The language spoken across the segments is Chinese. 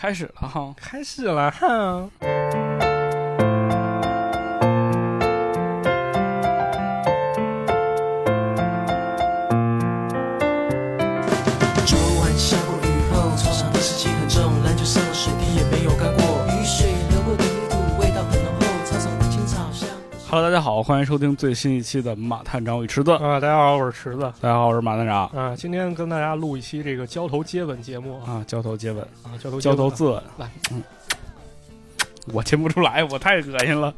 开始了哈，开始了哈。家好，欢迎收听最新一期的马探长与池子。啊，大家好，我是池子。大家好，我是马探长啊，今天跟大家录一期这个交头接吻节目啊，啊，交头接吻，啊交头接头自吻。来，嗯，我亲不出来，我太恶心了。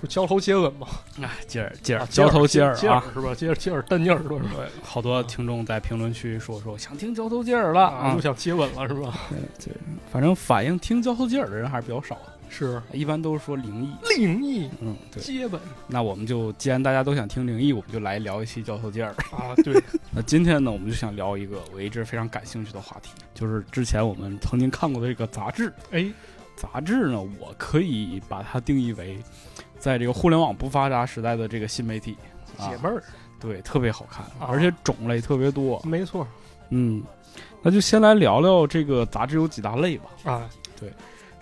不是交头接吻吗？哎，接耳接耳，啊交头接耳接耳啊！是吧？接耳接耳蹬你耳朵是吧？对，好多听众在评论区说说想听交头接耳了啊，啊又。想接吻了是吧？对对，反正反映听交头接耳的人还是比较少的，是一般都是说灵异。灵异嗯，对。接吻那我们就既然大家都想听灵异，我们就来聊一期交头接耳。啊，对，那今天呢，我们就想聊一个我一直非常感兴趣的话题，就是之前我们曾经看过的这个杂志。哎，杂志呢，我可以把它定义为，在这个互联网不发达时代的这个新媒体，啊解闷儿，对，特别好看，啊而且种类特别多。没错嗯，那就先来聊聊这个杂志有几大类吧。啊，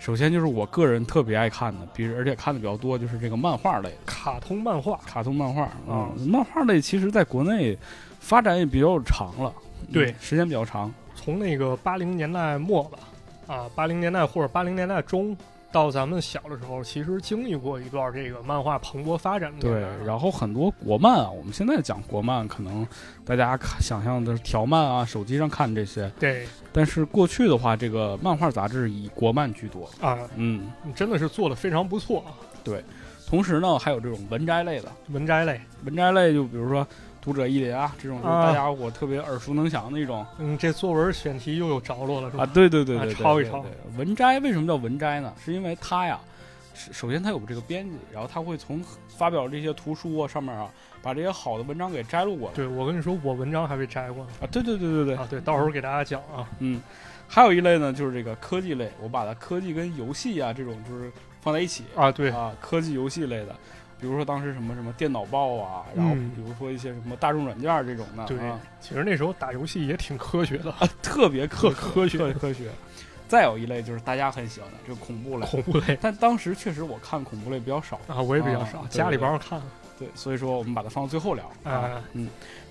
首先就是我个人特别爱看的，比如而且看的比较多，就是这个漫画类的，卡通漫画，卡通漫画啊嗯，漫画类其实在国内发展也比较长了，对嗯时间比较长。从那个八零年代末吧，啊，八零年代或者八零年代中。到咱们小的时候，其实经历过一段这个漫画蓬勃发展的对，然后很多国漫啊，我们现在讲国漫，可能大家看想象的是条漫啊，手机上看这些，对。但是过去的话，这个漫画杂志以国漫居多。啊，嗯，真的是做的非常不错啊。对同时呢，还有这种文摘类的，文摘类，文摘类就比如说读者一林啊这种，就是啊大家伙特别耳熟能详的一种嗯，这作文选题又有着落了，是吧？啊，对对对啊对对，抄一抄文摘为什么叫文摘呢？是因为它呀，首先它有这个编辑，然后他会从发表这些图书啊上面啊，把这些好的文章给摘录过来对，我跟你说，我文章还被摘过呢。啊，对对对对对，啊，对，到时候给大家讲啊。嗯，还有一类呢，就是这个科技类，我把它科技跟游戏啊这种就是放在一起啊，对，啊，科技游戏类的，比如说当时什么什么电脑报啊，然后嗯比如说一些什么大众软件这种的，对啊，其实那时候打游戏也挺科学的，啊特别科特科学特别科学。再有一类就是大家很喜欢的，就是恐怖类。恐怖类但当时确实我看恐怖类比较少，啊，我也比较啊少，对家里对边儿看对，所以说我们把它放到最后聊啊。啊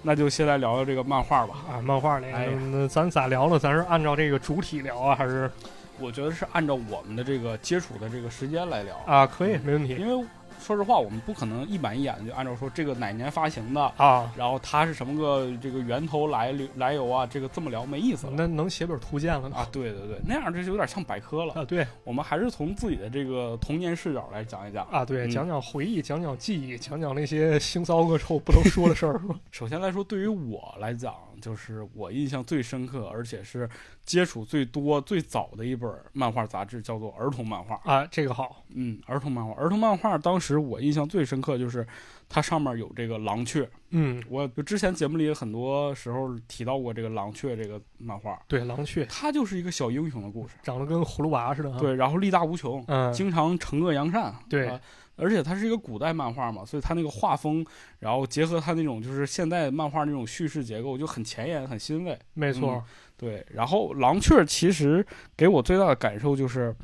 那就先来聊聊这个漫画吧。啊，漫画那哎呀个，那咱咋聊呢？咱是按照这个主体聊啊，还是我觉得是按照我们的这个接触的这个时间来聊，啊？可以，没问题因为说实话，我们不可能一板一眼的就按照说这个哪年发行的，啊。然后它是什么个这个源头来来由啊，这个这么聊没意思了。那能写本图鉴了呢啊，对对对，那样这就有点像百科了。啊，对我们还是从自己的这个童年视角来讲一讲。啊，对，嗯讲讲回忆，讲讲记忆，讲讲那些腥骚恶臭不能说的事儿，首先来说，对于我来讲，就是我印象最深刻，而且是接触最多、最早的一本漫画杂志，叫做儿童漫画。啊，这个好嗯，儿童漫画，儿童漫画，当时我印象最深刻就是它上面有这个狼雀。嗯，我就之前节目里很多时候提到过这个狼雀这个漫画，对，狼雀它就是一个小英雄的故事。长得跟葫芦娃似的啊。，对，然后力大无穷，嗯，经常惩恶扬善。对啊而且它是一个古代漫画嘛，所以它那个画风，然后结合它那种就是现代漫画那种叙事结构，就很前沿、很欣慰。没错，对，然后狼雀其实给我最大的感受就是，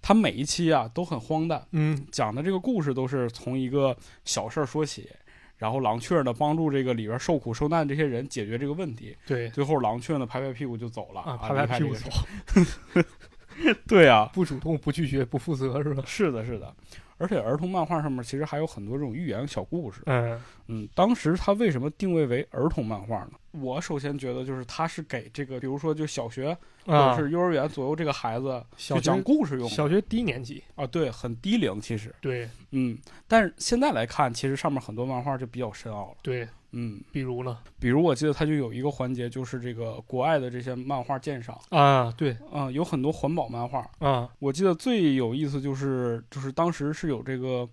它每一期啊都很荒诞，嗯，讲的这个故事都是从一个小事儿说起，然后狼雀呢帮助这个里边受苦受难这些人解决这个问题，对最后狼雀呢拍拍屁股就走了啊，拍拍屁股走儿。对啊，不主动、不拒绝、不负责，是吧？是的，是的。而且儿童漫画上面其实还有很多这种寓言小故事。嗯，嗯，当时它为什么定位为儿童漫画呢？我首先觉得就是它是给这个，比如说就小学或啊者，是幼儿园左右这个孩子就讲故事用的小学低年级，啊，对，很低龄其实，对。嗯，但是现在来看，其实上面很多漫画就比较深奥了，对，嗯，比如呢？比如我记得它就有一个环节，就是这个国外的这些漫画鉴赏，啊，对啊、有很多环保漫画，啊，我记得最有意思就是就是当时是有这个。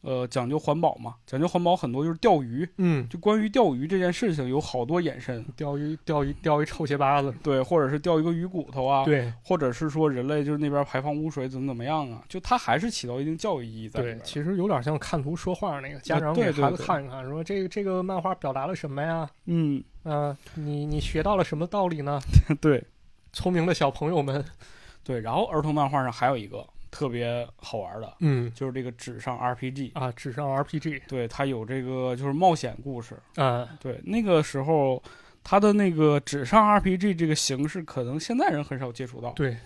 呃，讲究环保嘛，讲究环保很多就是钓鱼，嗯，就关于钓鱼这件事情有好多延伸，钓鱼钓鱼钓一臭鞋巴子，对，或者是钓一个鱼骨头啊，对或者是说人类就是那边排放污水怎么怎么样啊，就它还是起到一定教育意义在，。对其实有点像看图说话那个，家长对给孩子看一看，说这个这个漫画表达了什么呀？嗯，啊，你你学到了什么道理呢？对聪明的小朋友们，对，然后儿童漫画上还有一个特别好玩的，嗯就是这个纸上 RPG。啊，纸上 RPG 对，它有这个就是冒险故事。啊，对，那个时候它的那个纸上 RPG 这个形式，可能现在人很少接触到。对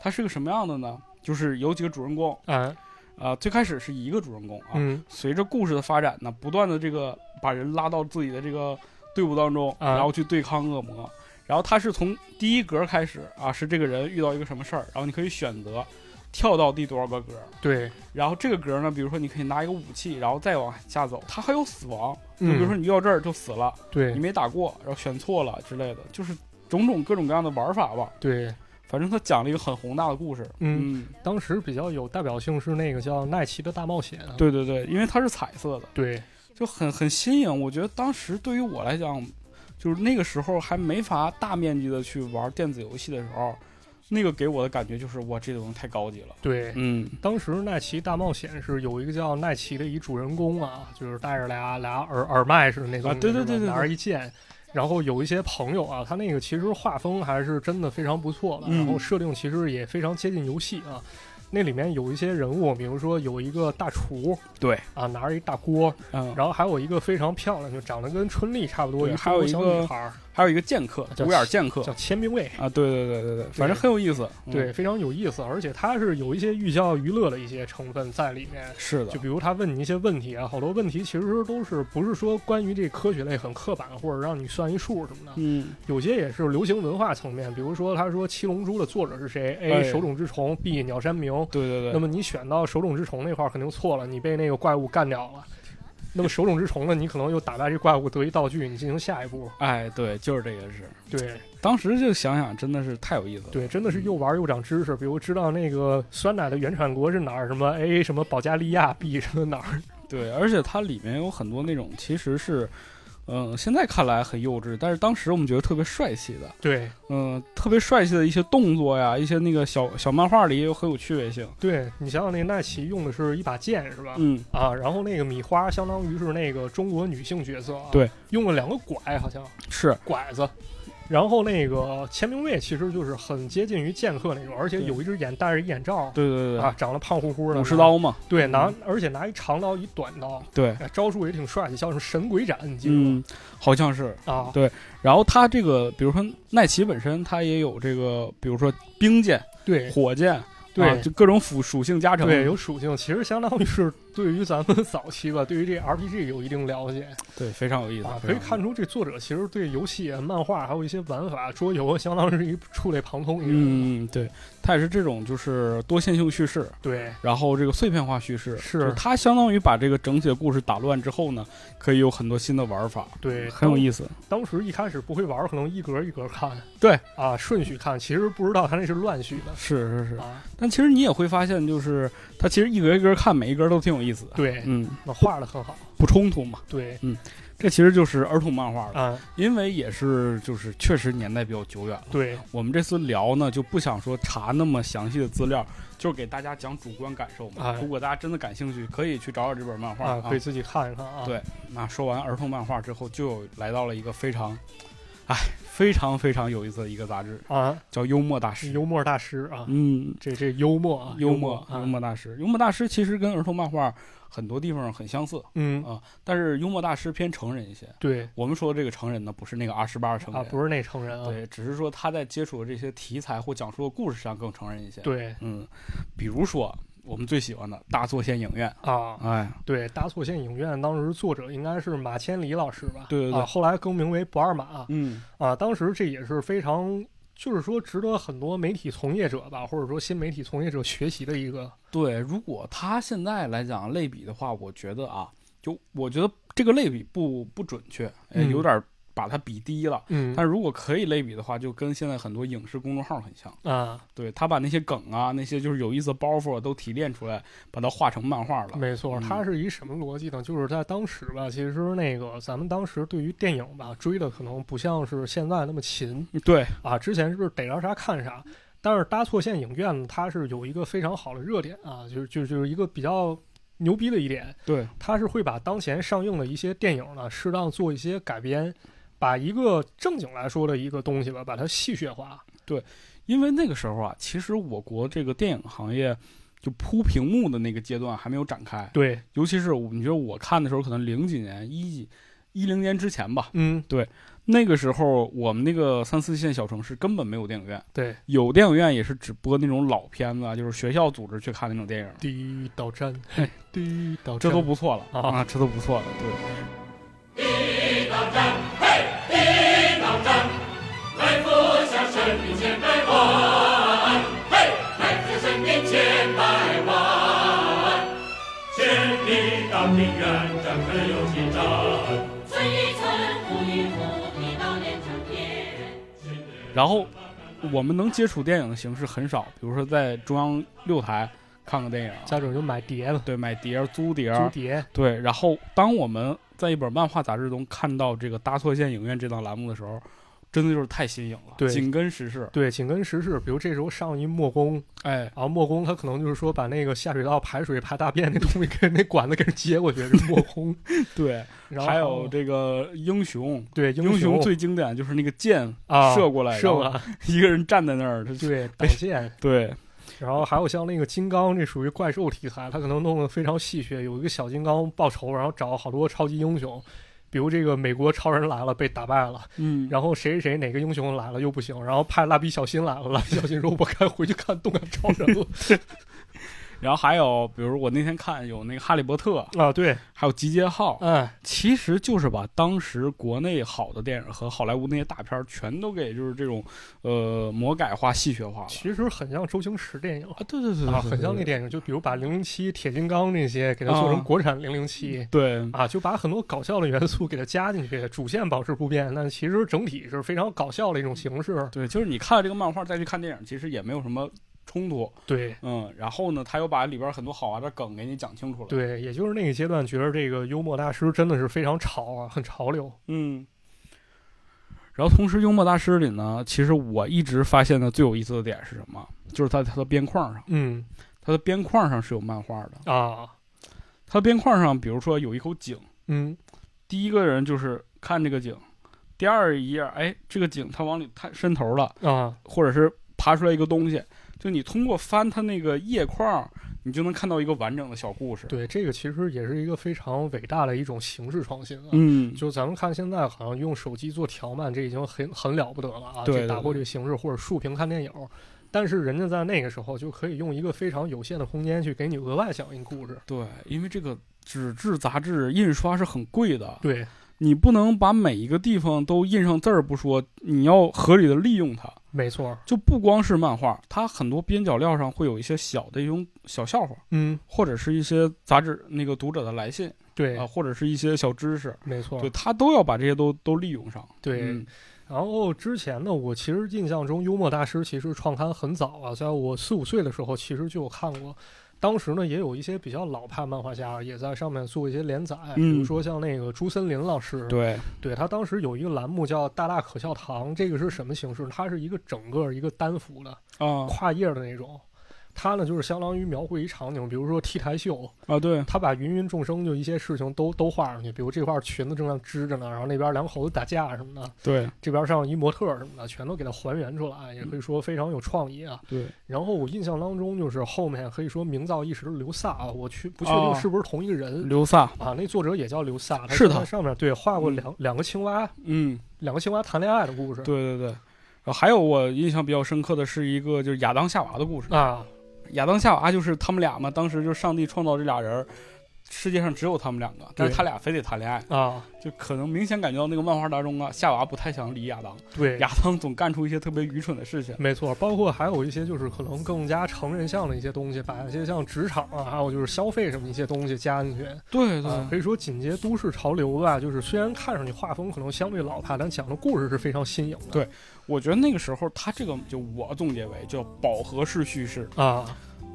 它是个什么样的呢？就是有几个主人公，啊，啊，最开始是一个主人公啊，嗯随着故事的发展呢，不断的这个把人拉到自己的这个队伍当中，啊然后去对抗恶魔。然后他是从第一格开始啊，是这个人遇到一个什么事儿，然后你可以选择跳到第多少个格，对，然后这个格呢，比如说你可以拿一个武器，然后再往下走，它还有死亡，就嗯。比如说你遇到这儿就死了，对。你没打过，然后选错了之类的，就是种种各种各样的玩法吧。对，反正他讲了一个很宏大的故事，嗯嗯，当时比较有代表性是那个叫奈奇的大冒险啊，对对对，因为它是彩色的，对。就很很新颖。我觉得当时对于我来讲，就是那个时候还没法大面积的去玩电子游戏的时候，那个给我的感觉就是哇，这个东西太高级了。对。嗯，当时奈奇大冒险是有一个叫奈奇的一主人公啊，就是带着俩俩耳耳麦似的那种，啊对对对对对拿着一剑，然后有一些朋友啊，他那个其实画风还是真的非常不错的，嗯然后设定其实也非常接近游戏啊。那里面有一些人物，比如说有一个大厨对，啊，拿着一大锅，嗯，然后还有一个非常漂亮，就长得跟春丽差不多，对一还有一个中国小女孩儿还有一个剑客，叫独眼剑客叫千兵卫。啊，对对对对对，反正很有意思。嗯对，，非常有意思，而且它是有一些寓教于乐的一些成分在里面。是的就，比如他问你一些问题啊，好多问题其实都是不是说关于这科学类很刻板，或者让你算一数什么的，嗯，有些也是流行文化层面。比如说他说《七龙珠》的作者是谁哎？A. 手冢治虫，B. 鸟山明。对对对。那么你选到手冢治虫那块儿肯定错了，你被那个怪物干掉了。那么手冢治虫呢，你可能又打败这怪物得一道具，你进行下一步。哎，对，就是这个是，对当时就想想，真的是太有意思了。对，真的是又玩又长知识。比如知道那个酸奶的原产国是哪儿，什么 A 什么保加利亚，B 什么哪儿。对，而且它里面有很多那种其实是，嗯、现在看来很幼稚，但是当时我们觉得特别帅气的，对嗯、特别帅气的一些动作呀，一些那个小小漫画里也有很有趣味性。对，你想想那奈奇用的是一把剑是吧？嗯，啊，然后那个米花相当于是那个中国女性角色啊，对，用了两个拐，好像是，拐子。然后那个千兵卫其实就是很接近于剑客那种，而且有一只眼戴着眼罩对对对啊，长得胖乎乎的，武士刀嘛，对，拿嗯。而且拿一长刀一短刀，对，哎招数也挺帅气，叫什么神鬼斩，你记得吗？嗯，好像是。啊，对然后他这个，比如说奈奇本身，他也有这个，比如说冰剑、对。火箭，对。啊就各种属属性加成。对，有属性，其实相当于是对于咱们早期吧，对于这 RPG 有一定了解对，非常有意思。可以看出这作者其实对游戏、啊、漫画还有一些玩法、桌游，相当是一触类旁通一个。嗯，对，他也是这种就是多线性叙事，对然后这个碎片化叙事，是就是它相当于把这个整体的故事打乱之后呢，可以有很多新的玩法，对，很有意思。当时一开始不会玩，可能一格一格看，对啊，顺序看，其实不知道他那是乱序的是是是，啊。但其实你也会发现，就是它其实一格一格看，每一格都挺有意思。对，嗯，那画的很好。不冲突嘛。对嗯这其实就是儿童漫画了，啊，因为也是就是确实年代比较久远了。对我们这次聊呢，就不想说查那么详细的资料，就是给大家讲主观感受嘛。哎如果大家真的感兴趣，可以去找找这本漫画啊，可以自己看一看啊。对那说完儿童漫画之后，就有来到了一个非常，哎，非常非常有意思的一个杂志，啊，叫《幽默大师》。幽默大师啊，嗯，这这幽默啊，幽默默，幽啊，默大师，幽默大师其实跟儿童漫画很多地方很相似嗯，啊，但是幽默大师偏成人一些。对。我们说的这个成人呢，不是那个二十八成人。啊，不是那成人啊，对，只是说他在接触的这些题材或讲述的故事上更成人一些。，对。嗯，比如说我们最喜欢的大作县影院，啊，哎，对，大错县影院当时作者应该是马千里老师吧？对对对啊，后来更名为不二马嗯，啊。当时这也是非常，就是说值得很多媒体从业者吧，或者说新媒体从业者学习的一个。对，如果他现在来讲类比的话，我觉得啊，就我觉得这个类比不不准确，有点把它比低了。嗯但如果可以类比的话，就跟现在很多影视公众号很像。啊，对他把那些梗啊，那些就是有意思的包袱啊都提炼出来，把它画成漫画了。没错，嗯它是一什么逻辑呢？就是在当时吧，其实那个咱们当时对于电影吧追的可能不像是现在那么勤对，啊，之前是逮着啥看啥。但是搭错线影院呢，它是有一个非常好的热点啊，就是就就是一个比较牛逼的一点，对，它是会把当前上映的一些电影呢，适当做一些改编，把一个正经来说的一个东西吧，把它戏谑化。对因为那个时候啊，其实我国这个电影行业就铺屏幕的那个阶段还没有展开，对，尤其是我你觉得我看的时候，可能零几年、一几、一零年之前吧，嗯，对那个时候我们那个三四线小城市根本没有电影院，对，有电影院也是只播那种老片子啊，就是学校组织去看那种电影，第一道战，第一道这，都不错了啊啊，这都不错了，对。村与村，户然后我们能接触电影的形式很少，比如说在中央六台看个电影，家长就买碟了，对，买碟儿、租碟儿，租碟，对。然后当我们在一本漫画杂志中看到这个搭错线影院这档栏目的时候，真的就是太新颖了，对紧跟时事。对，紧跟时事。比如这时候上一墨工，哎，然后墨工他可能就是说把那个下水道排水排大便那东西给那管子给人接过去，是墨工。对，然后还有这个英雄，对英雄最经典就是那个箭啊射过来，射过来，一个人站在那儿，他对挡箭。对然后还有像那个金刚，这属于怪兽题材，他可能弄得非常戏谑，有一个小金刚报仇，然后找好多超级英雄。比如这个美国超人来了被打败了，嗯，然后谁谁谁哪个英雄来了又不行，然后派蜡笔小新来了，蜡笔小新说我该回去看动感超人了然后还有比如我那天看有那个哈利波特，啊，对，还有集结号，嗯，其实就是把当时国内好的电影和好莱坞那些大片儿全都给就是这种呃魔改化、戏谑化了。其实很像周星驰电影啊，对对对对啊，对很像那电影，就比如把零零七、铁金刚那些给它做成啊国产零零七。对啊，就把很多搞笑的元素给它加进去，主线保持不变，但其实整体是非常搞笑的一种形式。对，就是你看了这个漫画再去看电影，其实也没有什么冲突。对嗯，然后呢，他又把里边很多好玩的梗给你讲清楚了。，对，也就是那个阶段，觉得这个幽默大师真的是非常潮啊，很潮流。嗯。然后同时，幽默大师里呢，其实我一直发现的最有意思的点是什么？就是在它的边框上，嗯它的边框上是有漫画的。啊，它的边框上，比如说有一口井，嗯第一个人就是看这个井，第二一页，哎，这个井它往里探伸头了，啊，或者是爬出来一个东西，就你通过翻它那个页框，你就能看到一个完整的小故事。，对，这个其实也是一个非常伟大的一种形式创新啊。嗯，就咱们看现在好像用手机做条漫，这已经很很了不得了啊！对打破这个形式，或者竖屏看电影。但是人家在那个时候就可以用一个非常有限的空间去给你额外讲一个故事。对，因为这个纸质杂志印刷是很贵的，对你不能把每一个地方都印上字儿不说，你要合理的利用它。没错，就不光是漫画，它很多边角料上会有一些小的一种小笑话，嗯，或者是一些杂志那个读者的来信对，啊、或者是一些小知识，没错，对，他都要把这些都都利用上。对。嗯然后之前呢，我其实印象中幽默大师其实创刊很早啊，在我四五岁的时候其实就有看过。当时呢，也有一些比较老派漫画家也在上面做一些连载，比如嗯说像那个朱森林老师，对，对他当时有一个栏目叫“大大可笑堂”，这个是什么形式？它是一个整个一个单幅的啊跨页的那种。它呢就是相当于描绘一场景，比如说 T 台秀，啊，对，他把芸芸众生就一些事情都都画上去，比如这块裙子正在织着呢，然后那边两口子打架什么的，对，这边上一模特什么的，全都给它还原出来，也可以说非常有创意啊。对，然后我印象当中就是后面可以说名噪一时的刘萨啊，我去不确哦定是不是同一个人、刘萨，啊，那作者也叫刘萨，是他在上面对画过两、两个青蛙，嗯，两个青蛙谈恋爱的故事。对对对。然后还有我印象比较深刻的是一个就是亚当夏娃的故事。啊，亚当夏娃就是他们俩嘛，当时就是上帝创造这俩人儿，世界上只有他们两个，但是他俩非得谈恋爱，啊，就可能明显感觉到那个漫画当中啊，夏娃不太想理亚当，对，亚当总干出一些特别愚蠢的事情。没错，包括还有一些就是可能更加成人向的一些东西，把一些像职场啊，还有就是消费什么一些东西加进去。对对啊，可以说紧接都市潮流吧，就是虽然看上去画风可能相对老派，但讲的故事是非常新颖的。对我觉得那个时候他这个就我总结为叫饱和式叙事，啊，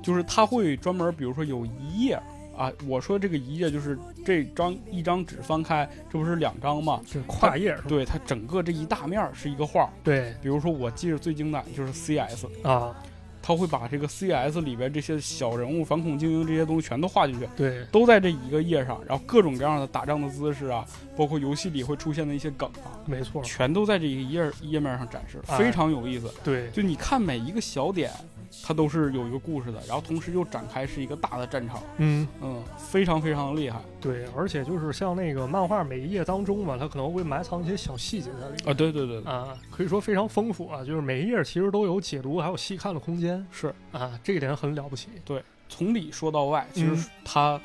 就是他会专门比如说有一页。啊，我说这个一页就是这张一张纸翻开，这不是两张吗？这跨页？对，它整个这一大面儿是一个画儿。对比如说，我记着最经典就是 CS，啊，他会把这个 CS 里边这些小人物、反恐精英这些东西全都画进去，对都在这一个页上，然后各种各样的打仗的姿势啊，包括游戏里会出现的一些梗啊，没错，全都在这一个页页面上展示，哎非常有意思。对就你看每一个小点，它都是有一个故事的，然后同时又展开是一个大的战场，嗯。嗯，非常非常的厉害。对，而且就是像那个漫画每一页当中嘛，它可能会埋藏一些小细节在里面。啊！对对对，啊，可以说非常丰富啊，就是每一页其实都有解读还有细看的空间。是。啊，这一点很了不起。对从里说到外，其实嗯。它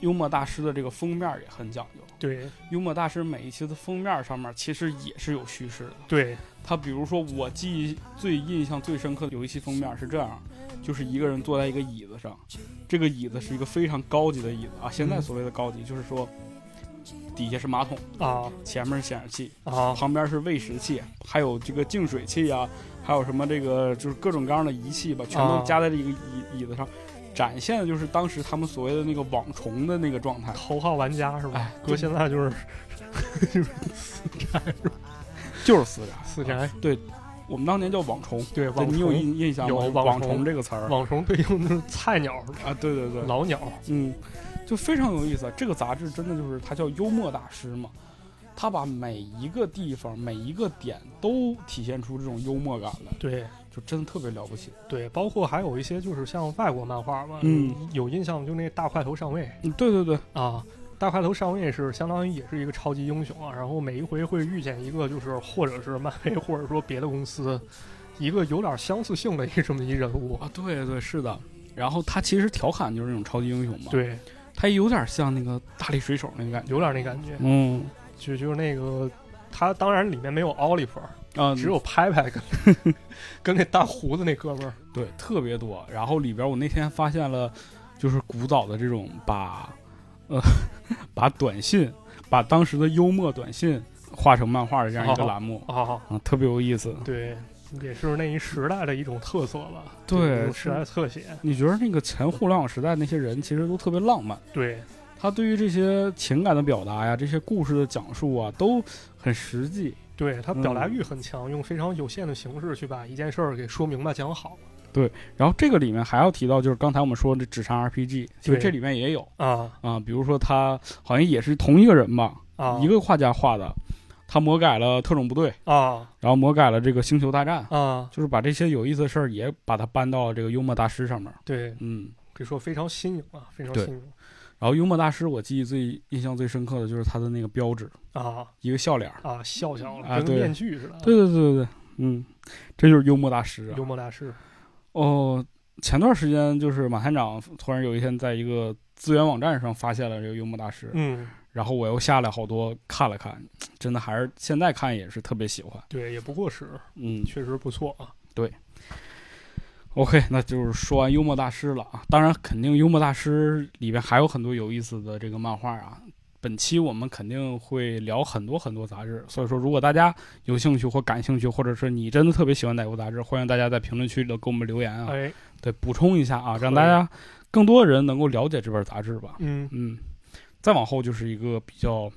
幽默大师的这个封面也很讲究。对。幽默大师每一期的封面上面其实也是有叙事的。对他比如说，我记忆最印象最深刻的有一期封面是这样，就是一个人坐在一个椅子上，这个椅子是一个非常高级的椅子啊。现在嗯所谓的高级，就是说底下是马桶，啊前面是显示器，啊旁边是喂食器，还有这个净水器啊，还有什么这个就是各种各样的仪器吧，全都啊加在这个椅椅子上，展现的就是当时他们所谓的那个网虫的那个状态。头号玩家是吧哎？搁现在就是就是死宅，死宅，对，我们当年叫网虫，对你有印印象吗？有网网虫这个词儿网虫对应的是菜鸟、啊，对对对，老鸟，嗯，就非常有意思。这个杂志真的就是它叫幽默大师嘛，他把每一个地方、每一个点都体现出这种幽默感来，对就真的特别了不起。对，包括还有一些就是像外国漫画嘛，嗯，有印象就那大块头上尉嗯，对对对，啊。大块头上尉是相当于也是一个超级英雄啊，然后每一回会遇见一个就是或者是漫威或者说别的公司一个有点相似性的一个这么一人物，啊，对对是的。然后他其实调侃就是那种超级英雄嘛，，对，他有点像那个大力水手那个感觉。有点那感觉，嗯就就是那个他当然里面没有奥利弗，啊，只有拍拍跟 跟那大胡子那哥们儿，对特别多。然后里边我那天发现了，就是古早的这种把呃 把短信，把当时的幽默短信画成漫画的这样一个哦栏目啊，啊，特别有意思。对，也是那一时代的一种特色吧。对时代特写。你觉得那个前互联网时代那些人其实都特别浪漫，对他对于这些情感的表达呀，这些故事的讲述啊，都很实际。对，他表达嗯欲很强，用非常有限的形式去把一件事儿给说明白讲好然后这个里面还要提到，就是刚才我们说的纸上 RPG，其实对这里面也有啊啊，比如说他好像也是同一个人吧，啊一个画家画的，他魔改了特种部队，啊然后魔改了这个星球大战，啊，就是把这些有意思的事儿也把它搬到了这个幽默大师上面。对，嗯，可以说非常新颖啊，非常新颖然后幽默大师我记忆最印象最深刻的就是他的那个标志，啊一个笑脸。啊，笑笑跟个面具似的。对对对对对，嗯，这就是幽默大师啊幽。默大师哦，前段时间就是马探长突然有一天在一个资源网站上发现了这个幽默大师，嗯，然后我又下来好多看了看，真的还是现在看也是特别喜欢。对，也不过时，嗯确实不错啊。对，OK，那就是说完幽默大师了啊。当然，肯定幽默大师里边还有很多有意思的这个漫画啊。本期我们肯定会聊很多很多杂志，所以说如果大家有兴趣或感兴趣，或者是你真的特别喜欢哪部杂志，欢迎大家在评论区里头给我们留言啊。哎，对，补充一下啊，让大家更多的人能够了解这本杂志吧。嗯，嗯，再往后就是一个比较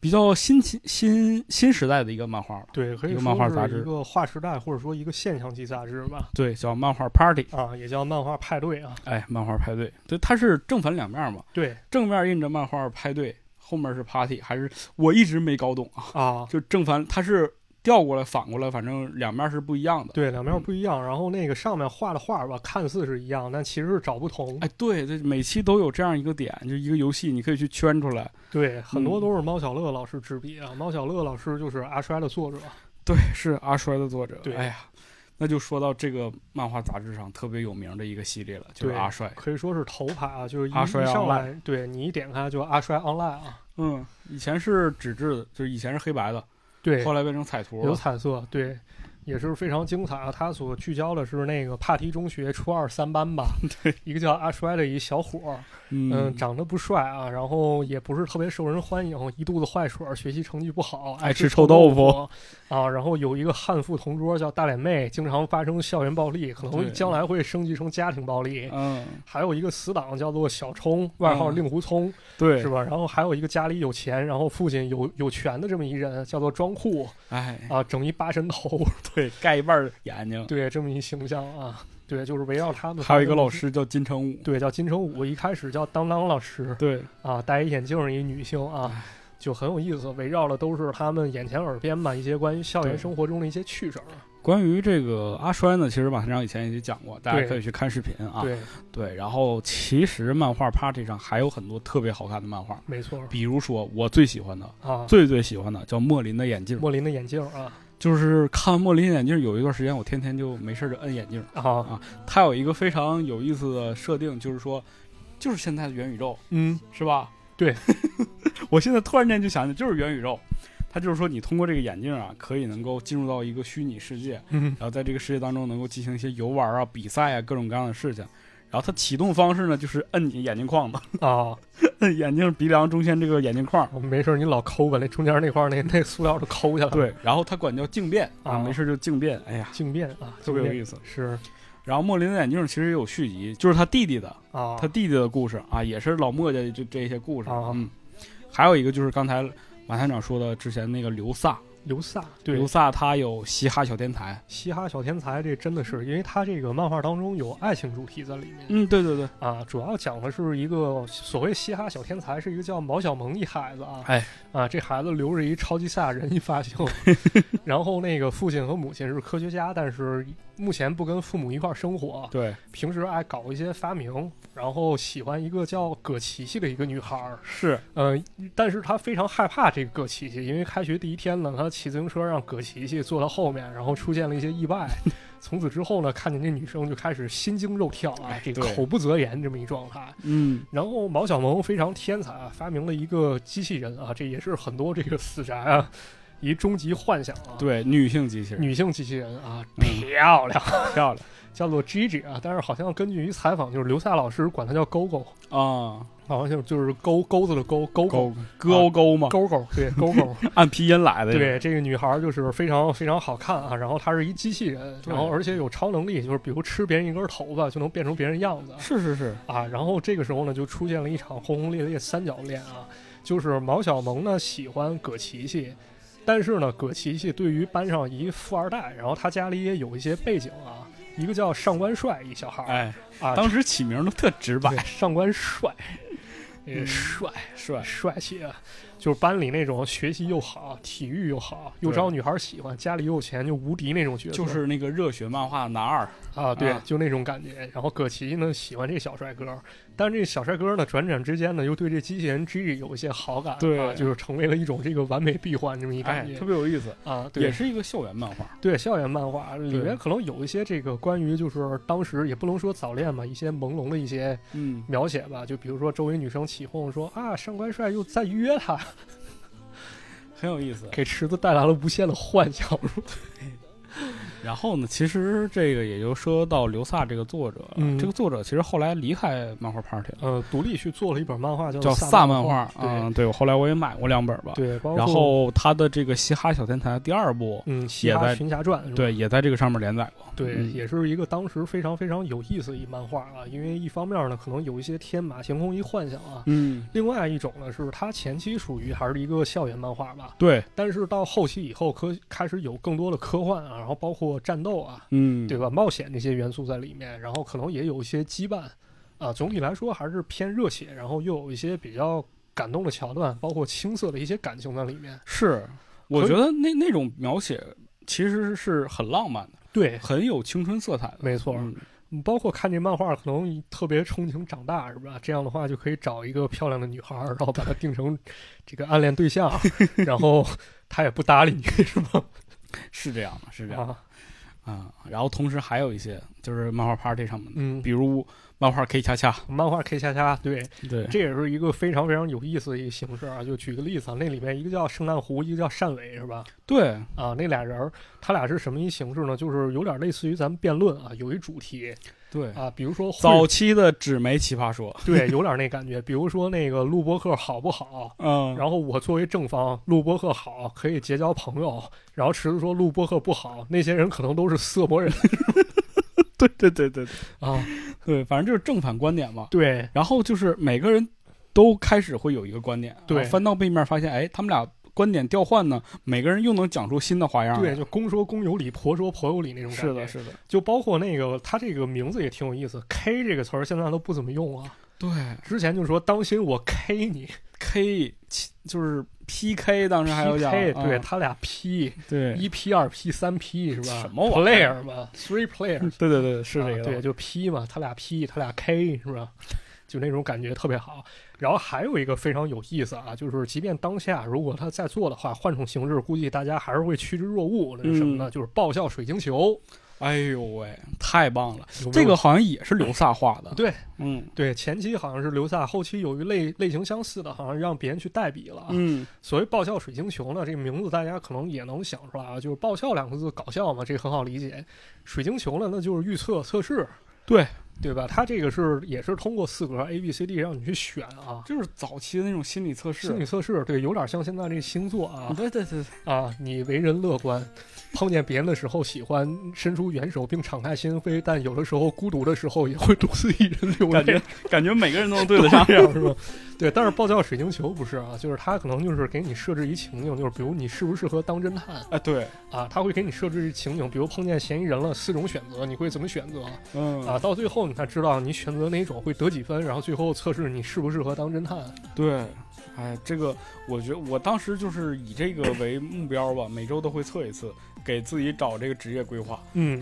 比较新新新新时代的一个漫画了。对，可以一个说漫画杂志是一个划时代或者说一个现象级杂志吧。对，叫漫画 Party，啊，也叫漫画派对啊。哎，漫画派对，对，它是正反两面嘛，对正面印着漫画派对，后面是 Party，还是我一直没搞懂啊，啊，就正反它是调过来反过来，反正两面是不一样的。对，两面不一样。然后那个上面画的画吧，看似是一样，但其实是找不同。哎，对，这每期都有这样一个点，就一个游戏，你可以去圈出来。对，很多嗯都是猫小乐老师执笔啊。猫小乐老师就是阿衰的作者。对，是阿衰的作者。对哎呀，那就说到这个漫画杂志上特别有名的一个系列了，就是阿衰。可以说是头牌啊，就是一阿衰上 Online 来，对你一点开就阿衰 online 啊，嗯，以前是纸质的，就是以前是黑白的，对，后来变成彩图了。有彩色，对，也是非常精彩啊。他所聚焦的是那个帕提中学初二三班吧，对，一个叫阿衰的一小伙儿，嗯，嗯，长得不帅啊，然后也不是特别受人欢迎，一肚子坏水，学习成绩不好，爱吃吃臭豆腐腐啊。然后有一个悍妇同桌叫大脸妹，经常发生校园暴力，可能对将来会升级成家庭暴力。嗯，还有一个死党叫做小冲，外号嗯令狐冲，对是，吧？然后还有一个家里有钱，然后父亲有有权的这么一人，叫做庄酷哎，啊，整一八神头，对，盖一半眼睛。对，这么一形象啊，对，就是围绕他们。还有一个老，师叫金城武，对，叫金城武，一开始叫当当老师对，啊，戴一眼镜儿一女性啊，就很有意思，围绕的都是他们眼前耳边吧一些关于校园生活中的一些趣事儿。关于这个阿衰呢，其实马团长以前已经讲过，大家可以去看视频啊。对，对，然后其实漫画 party 上还有很多特别好看的漫画，没错比如说我最喜欢的、啊，最最喜欢的叫莫林的眼镜，莫林的眼镜啊就是看完莫林眼镜有一段时间，我天天就没事就摁眼镜。啊，它有一个非常有意思的设定，就是说，就是现在的元宇宙，嗯，是吧？对，我现在突然间就想起，就是元宇宙。它就是说，你通过这个眼镜啊，可以能够进入到一个虚拟世界，嗯然后在这个世界当中能够进行一些游玩啊、比赛啊各种各样的事情。然后它启动方式呢，就是摁你眼镜框子，啊，摁眼镜鼻梁中间这个眼镜框。没事，你老抠把那中间那块那那塑料都抠下来，，对，然后它管叫静变啊，啊没事就静变。哎呀，静变啊，特别有意思。是然后莫林的眼镜其实也有续集，就是他弟弟的，啊，他弟弟的故事啊，也是老墨家这这些故事。啊嗯，还有一个就是刚才马团长说的之前那个刘萨，刘萨，对。刘，萨他有嘻哈小天才。嘻哈小天才，这真的是，因为他这个漫画当中有爱情主题在里面。嗯，对对对，啊，主要讲的是一个所谓嘻哈小天才，是一个叫毛小萌一孩子啊，哎。啊，这孩子留着一超级赛亚人一发型，然后那个父亲和母亲是科学家，但是目前不跟父母一块儿生活，对，平时爱搞一些发明，然后喜欢一个叫葛琪琪的一个女孩儿，是。呃，但是他非常害怕这个葛琪琪，因为开学第一天呢，他骑自行车让葛琪琪坐到后面，然后出现了一些意外。从此之后呢，看见这女生就开始心惊肉跳啊哎，这个口不择言这么一状态。嗯，然后毛小萌非常天才啊，发明了一个机器人啊，这也是很多这个死宅啊一终极幻想啊。，对，女性机器人女性机器人啊，嗯 漂亮，漂亮叫做 Gigi 啊，但是好像根据一采访，就是刘萨老师管她叫勾勾，啊，好像就就是钩钩子的钩勾勾勾勾嘛，勾勾，对勾勾。按拼音来的。对，这个女孩儿就是非常非常好看啊，然后她是一机器人，然后而且有超能力，就是比如吃别人一根头发就能变成别人样子是是是，啊。然后这个时候呢，就出现了一场轰轰烈烈三角恋啊，就是毛晓萌呢喜欢葛琪琪，但是呢葛琪琪对于班上一富二代，然后他家里也有一些背景啊，一个叫上官帅一小孩儿、哎，啊，当时起名都特直白。对，上官帅，帅。帅，帅气啊，就是班里那种学习又好、体育又好、又招女孩喜欢、家里又有钱就无敌那种角色，就是那个热血漫画男二。啊，对，啊就那种感觉。然后葛琪呢喜欢这小帅哥，但是这小帅哥呢转转之间呢又对这机器人 G 有一些好感，对啊，就是成为了一种这个完美闭环这么一哎感，觉、特别有意思，啊，对也。是一个校园漫画。对校园漫画里面可能有一些这个关于就是当时也不能说早恋吧，一些朦胧的一些嗯，描写吧，就比如说周围女生起哄说啊上官帅又在约她，很有意思。给池子带来了无限的幻想。然后呢，其实这个也就说到刘萨这个作者，嗯。这个作者其实后来离开漫画 Party 了，呃，独立去做了一本漫画叫叫萨萨漫画画，啊，对，我后来我也买过两本吧。对对，包括然后他的这个《嘻哈小天才》第二部，嗯，《嘻哈也在群侠传》对，也在这个上面连载过。对，嗯。也是一个当时非常非常有意思的一漫画啊，因为一方面呢，可能有一些天马行空一幻想啊。嗯，另外一种呢，是他前期属于还是一个校园漫画吧，对，但是到后期以后科开始有更多的科幻啊，然后包括战斗啊，嗯，对吧？冒险那些元素在里面，然后可能也有一些羁绊啊。总体来说还是偏热血，然后又有一些比较感动的桥段，包括青涩的一些感情在里面。是，我觉得那那种描写其实是很浪漫的，对，很有青春色彩的。没错。包括看这漫画，可能特别憧憬长大，是吧？这样的话就可以找一个漂亮的女孩儿，然后把她定成这个暗恋对象，然后她也不搭理你，是吗？是这样的，是这样的啊，啊。然后同时还有一些就是漫画 Party 上面的，嗯，比如漫画 K 恰恰，漫画 K 恰恰，对，对，这也是一个非常非常有意思的一个形式啊。就举个例子啊，那里面一个叫圣诞湖，一个叫单伟，是吧？对，啊，那俩人儿，他俩是什么一形式呢？就是有点类似于咱们辩论啊，有一主题对，啊，比如说早期的纸媒奇葩说，对，有点那感觉。比如说那个录播课好不好？嗯，然后我作为正方，录播课好，可以结交朋友。然后池子说录播课不好，那些人可能都是色魔人 对对对对对啊。对，反正就是正反观点嘛。对然后就是每个人都开始会有一个观点，对翻到背面发现，哎，他们俩观点调换呢，每个人又能讲出新的花样。对，就公说公有理，婆说婆有理那种感觉。是的，是的，就包括那个他这个名字也挺有意思，K 这个词儿现在都不怎么用了。对之前就说当心我 K 你，K 就是 PK，当时还有讲对他俩 P 对一 P 二 P 三 P 是吧？什么玩意儿 player 嘛，three players 对对对，是这个，啊对，就 P 嘛，他俩 P，他俩 K 是吧？就那种感觉特别好。然后还有一个非常有意思啊，就是即便当下如果他在做的话，换种形式，估计大家还是会趋之若鹜。那是什么呢？嗯就是爆笑水晶球。哎呦喂，太棒了！有有这个好像也是刘萨画的，对嗯对，前期好像是刘萨，后期由于类类型相似的，好像让别人去代笔了啊。嗯，所谓爆笑水晶球呢，这个名字大家可能也能想出来啊，就是爆笑两个字搞笑嘛，这个很好理解。水晶球呢，那就是预测测试，对，对吧？它这个是也是通过四格 A B C D 让你去选啊，就是早期的那种心理测试，心理测试，对，有点像现在这星座啊。对对对，啊，你为人乐观，碰见别人的时候喜欢伸出援手并敞开心扉，但有的时候孤独的时候也会独自一人流泪感觉，感觉每个人都能对得上，这样是吧？对，但是爆笑水晶球不是啊，就是它可能就是给你设置一情景，就是比如你适不适合当侦探哎，对，啊，他会给你设置一情景，比如碰见嫌疑人了，四种选择，你会怎么选择嗯啊？到最后你才知道你选择哪种会得几分，然后最后测试你适不适合当侦探。对，哎，这个我觉得我当时就是以这个为目标吧，每周都会测一次，给自己找这个职业规划。嗯，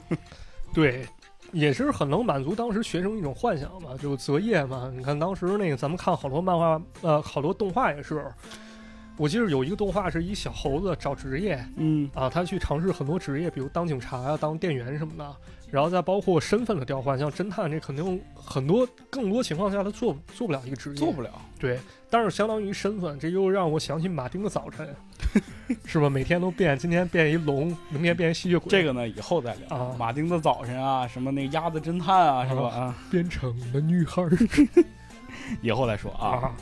对，也是很能满足当时学生一种幻想嘛，就择业嘛。你看当时那个咱们看好多漫画，呃，好多动画也是。我记得有一个动画是一小猴子找职业嗯啊，他去尝试很多职业，比如当警察呀、当店员什么的，然后再包括身份的调换，像侦探这肯定很多更多情况下他做做不了一个职业，做不了。对，但是相当于身份，这又让我想起马丁的早晨，是吧？每天都变，今天变一龙，明天变一吸血鬼，这个呢，以后再聊。啊马丁的早晨啊，什么那个鸭子侦探啊，是吧？啊，变成了女孩儿 以后再说啊。啊，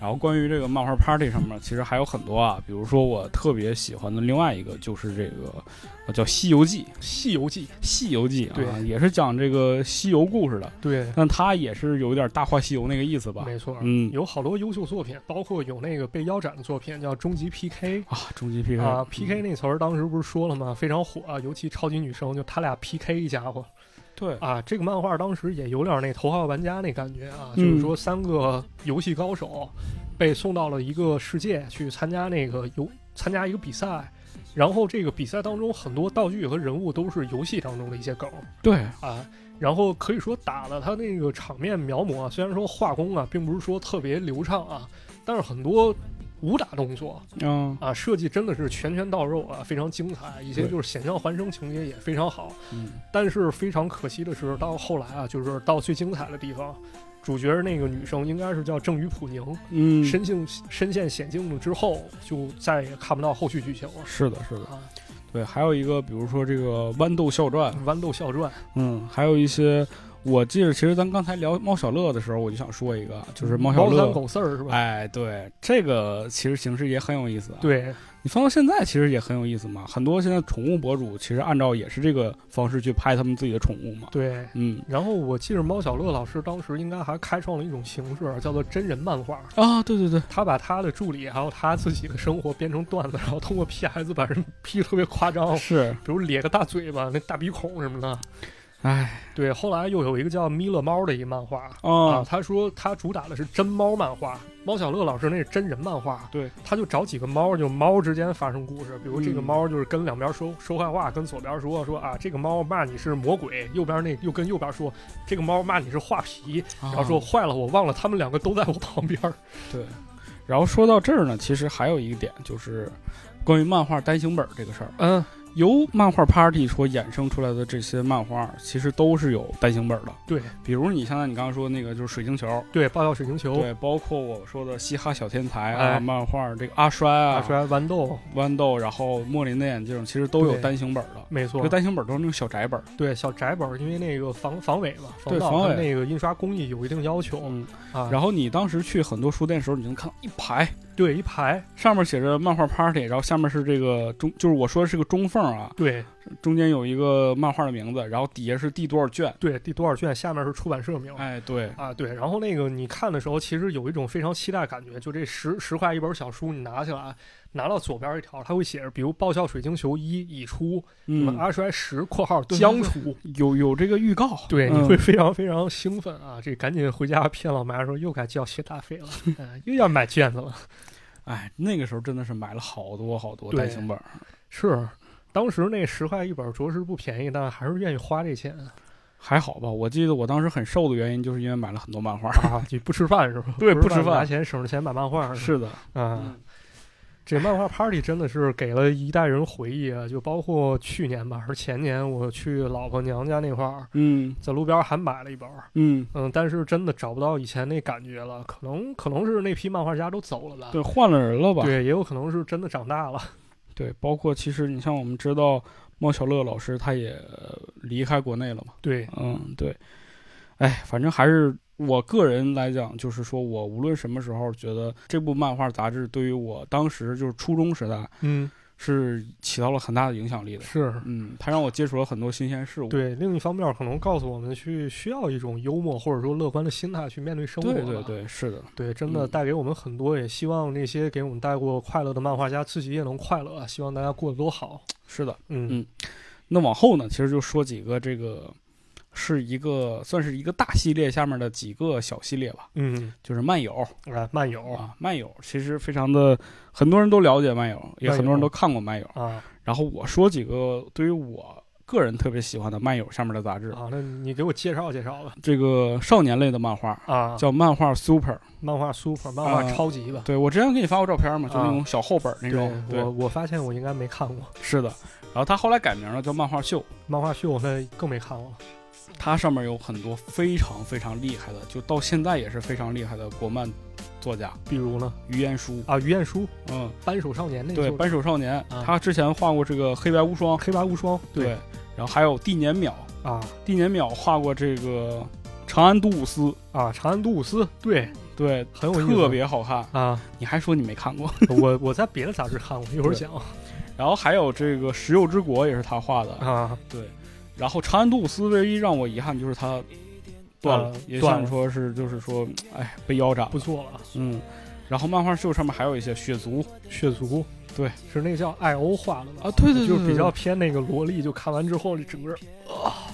然后关于这个漫画 party 上面，其实还有很多啊，比如说我特别喜欢的另外一个就是这个呃叫《西游记》，《西游记》《西游记》啊，对也是讲这个西游故事的，对，但它也是有点大话西游那个意思吧？没错，嗯有好多优秀作品，包括有那个被腰斩的作品叫《终极 PK》。啊，终极 PK 啊，PK 那词儿当时不是说了吗？非常火、啊，尤其超级女生，就他俩 PK 一家伙对啊。这个漫画当时也有点那头号玩家那感觉啊，嗯就是说三个游戏高手被送到了一个世界去参加那个游参加一个比赛，然后这个比赛当中很多道具和人物都是游戏当中的一些梗对，啊。然后可以说打了他那个场面描摹啊，虽然说画工啊并不是说特别流畅啊，但是很多武打动作嗯啊设计真的是拳拳到肉啊，非常精彩，一些就是险象环生情节也非常好。嗯但是非常可惜的是，到后来啊，就是到最精彩的地方，主角那个女生应该是叫郑宇普宁，嗯，身陷深陷险境了之后，就再也看不到后续剧情了是的，是的，啊。对，还有一个比如说这个豌豆笑传，豌豆笑传，嗯，还有一些。我记得，其实咱刚才聊猫小乐的时候，我就想说一个，就是猫小乐猫三乐，狗四儿是吧？哎，对，这个其实形式也很有意思啊。对，你放到现在，其实也很有意思嘛。很多现在宠物博主其实按照也是这个方式去拍他们自己的宠物嘛。对。嗯然后我记得猫小乐老师当时应该还开创了一种形式，叫做真人漫画。啊，对对对，他把他的助理还有他自己的生活编成段子，然后通过 PS 把人 P 得特别夸张，是，比如咧个大嘴巴、那大鼻孔什么的。哎，对，后来又有一个叫咪勒猫的一个漫画啊，啊，他说他主打的是真猫漫画，猫小乐老师那是真人漫画，对，他就找几个猫，就猫之间发生故事，比如这个嗯猫就是跟两边说说坏话，跟左边说说啊，这个猫骂你是魔鬼，右边那又跟右边说这个猫骂你是画皮，然后说啊坏了，我忘了他们两个都在我旁边儿。对。然后说到这儿呢，其实还有一个点就是关于漫画单行本这个事儿。嗯，由漫画 Party 所衍生出来的这些漫画，其实都是有单行本的。对比如你像你刚刚说的那个就是水晶球，对，爆笑水晶球，对，包括我说的嘻哈小天才啊，哎漫画这个阿衰啊，阿衰豌豆，豌豆，然后莫林的眼镜，其实都有单行本的。没错这，单行本都是那种小窄本。对小窄本儿，因为那个防防伪嘛，防对防伪那个印刷工艺有一定要求嗯，啊。然后你当时去很多书店的时候，你能看到一排，对一排，上面写着漫画 Party，然后下面是这个中，就是我说的是个中缝啊，对中间有一个漫画的名字，然后底下是第多少卷。对，第多少卷，下面是出版社名。哎，对，啊，对，然后那个你看的时候，其实有一种非常期待感觉，就这十十块一本小书，你拿起来，拿到左边一条，它会写着，比如《爆笑水晶球一》已出，什么嗯，阿衰十（括号将出有有这个预告，），对，嗯你会非常非常兴奋啊！这赶紧回家骗老妈说又该交学大费了，嗯，又要买卷子了。哎，那个时候真的是买了好多好多对单行本儿，是，当时那十块一本着实不便宜，但还是愿意花这钱还好吧？我记得我当时很瘦的原因，就是因为买了很多漫画。啊！你不吃饭是吧？对不不吃饭拿钱省着钱买漫画是的，啊。这漫画 party 真的是给了一代人回忆啊！就包括去年吧，还是前年，我去老婆娘家那块儿，嗯在路边还买了一本儿，嗯，嗯，但是真的找不到以前那感觉了，可能可能是那批漫画家都走了吧，对，换了人了吧？对，也有可能是真的长大了，对，包括其实你像我们知道猫小乐老师，他也呃离开国内了嘛。对，嗯，对。哎，反正还是我个人来讲，就是说我无论什么时候觉得这部漫画杂志对于我当时就是初中时代嗯，是起到了很大的影响力的。是。嗯，它让我接触了很多新鲜事物。对，另一方面可能告诉我们去需要一种幽默或者说乐观的心态去面对生活。对对对，是的。对，真的嗯带给我们很多，也希望那些给我们带过快乐的漫画家自己也能快乐，希望大家过得都好。是的。嗯嗯那往后呢，其实就说几个这个，是一个算是一个大系列下面的几个小系列吧，嗯，就是漫友啊，漫友啊，漫友其实非常的，很多人都了解漫友，也很多人都看过漫友。啊然后我说几个对于我个人特别喜欢的漫友下面的杂志，啊，那你给我介绍介绍吧。这个少年类的漫画啊，叫漫画 Super。漫画 super，漫画啊超级吧。对我之前给你发过照片嘛，就那啊种小厚本那种。对，我我发现我应该没看过是的。然后他后来改名了，叫漫画秀。漫画秀，那更没看过了。它上面有很多非常非常厉害的，就到现在也是非常厉害的国漫作家，比如呢？于彦书。啊，于彦书，嗯，扳手少年那对，扳手少年，啊他之前画过这个黑白无双。黑白无双，对，然后还有地年淼，啊地年淼画过这个长安都武司，啊，长安都武司，对，对，很有特别好看。啊。你还说你没看过？我我在别的杂志看过，一会儿讲然后还有这个石榴之国也是他画的，啊。对。然后长安杜鲁斯唯一让我遗憾就是他断了，啊也断了像说是就是说，哎，被腰斩了。不错了，嗯。然后漫画秀上面还有一些血族血族，对，是那个叫艾欧画的吧？啊，对对对，就是比较偏那个萝莉，就看完之后，这整个啊，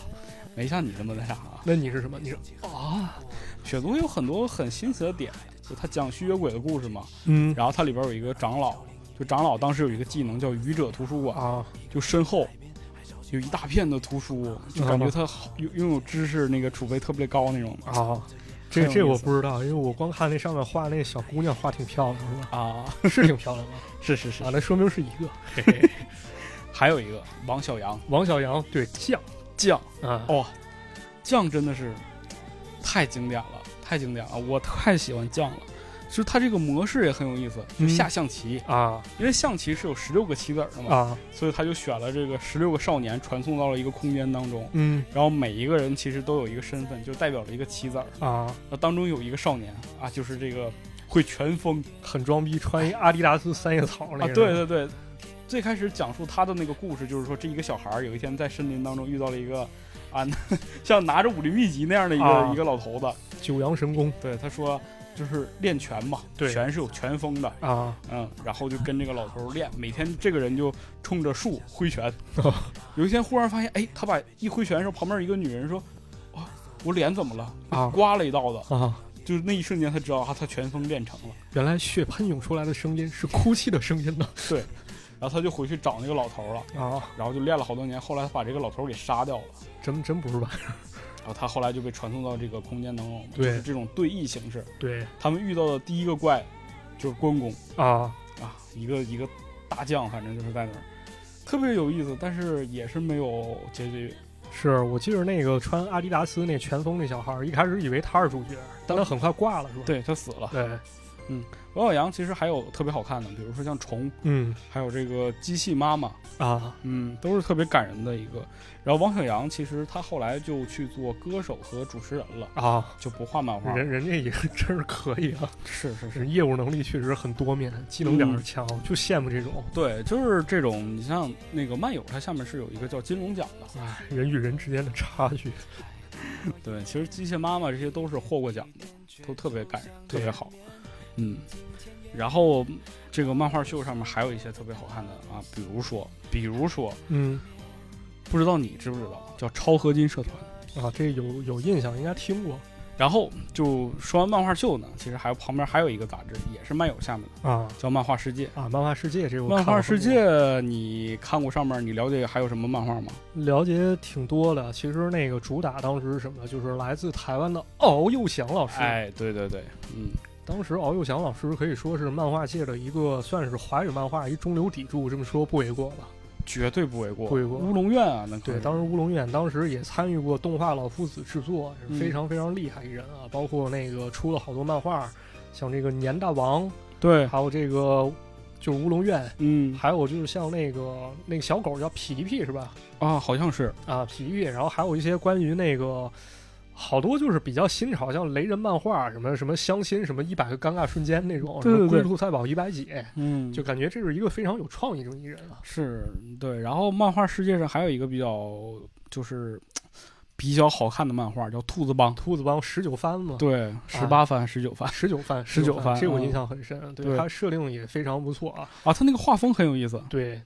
没像你那么那啥啊。那你是什么？你是啊？血族有很多很新奇的点，就他讲吸血鬼的故事嘛。嗯然后它里边有一个长老，就长老当时有一个技能叫愚者图书馆，啊就身后有一大片的图书，就感觉他好拥拥有知识那个储备特别高那种啊，这这我不知道，因为我光看那上面画那小姑娘画挺漂亮，是吧？啊，是挺漂亮的。是是是。啊，，那说明是一个。嘿嘿。还有一个王小阳。王小阳，对酱。酱。啊。哦，酱真的是太经典了，太经典了，我太喜欢酱了。就是它这个模式也很有意思，就嗯。下象棋，啊。因为象棋是有十六个棋子儿的嘛，啊。所以他就选了这个十六个少年传送到了一个空间当中，嗯。然后每一个人其实都有一个身份，就代表了一个棋子儿。啊，那当中有一个少年啊，就是这个会拳风很装逼，穿一阿迪达斯三叶草那啊，个，对对对。最开始讲述他的那个故事，就是说这一个小孩儿有一天在森林当中遇到了一个啊，像拿着武林秘籍那样的一个、啊。一个老头子。九阳神功。对，他说就是练拳嘛，对拳是有拳风的，啊嗯，然后就跟这个老头儿练，每天这个人就冲着树挥拳。哦 有一天忽然发现，哎，他把一挥拳的时候，旁边一个女人说：“啊，我脸怎么了？啊刮了一道子。啊！”就是那一瞬间，他知道啊，他拳风练成了。原来血喷涌出来的声音是哭泣的声音呢对然后他就回去找那个老头儿了，啊！然后就练了好多年。后来他把这个老头儿给杀掉了，真真不是吧？然后他后来就被传送到这个空间当中，就是这种对弈形式。对他们遇到的第一个怪就是关公啊啊，一个一个大将，反正就是在那儿，特别有意思，但是也是没有结局。是我记得那个穿阿迪达斯那拳风那小孩，一开始以为他是主角，但他很快挂了，是吧？对他死了，对，王小阳其实还有特别好看的，比如说像虫，嗯还有这个机器妈妈，啊嗯，都是特别感人的一个。然后王小阳其实他后来就去做歌手和主持人了，啊，就不画漫画。人人家也 真是可以啊，是是是，业务能力确实很多面，技能点儿强，就羡慕这种。对，就是这种。你像那个漫友，它下面是有一个叫金龙奖的。唉，人与人之间的差距，对，其实机械妈妈这些都是获过奖的，都特别感人，特别好。嗯，然后这个漫画秀上面还有一些特别好看的啊，比如说，比如说，嗯不知道你知不知道，叫超合金社团。啊，这有有印象，应该听过然后就说完漫画秀呢，其实还有旁边还有一个杂志，也是漫友下面的，啊叫漫画世界。啊，漫画世界这漫画世界，你看过上面？你了解还有什么漫画吗？了解挺多的。其实那个主打当时是什么？就是来自台湾的敖幼祥老师。哎，对对对，嗯，当时敖幼祥老师可以说是漫画界的一个算是华语漫画一中流砥柱，这么说不为过吧？绝对不为过。不为过乌龙院啊，那对，当时乌龙院当时也参与过动画老夫子制作，非常非常厉害一人啊。包括那个出了好多漫画，像这个年大王，对，还有这个就是乌龙院，嗯还有就是像那个那个小狗叫皮皮是吧？啊，好像是，啊，皮皮，然后还有一些关于那个。好多就是比较新潮，像雷人漫画，什么什么相亲，什么一百个尴尬瞬间那种，什么龟兔赛跑一百几，嗯，就感觉这是一个非常有创意这么一人啊。是对。然后漫画世界上还有一个比较就是比较好看的漫画，叫《兔子帮》。兔子帮十九番嘛，对，十八番、十九番十九番，十九番嗯这我印象很深。对对它设定也非常不错啊。啊，它那个画风很有意思。对，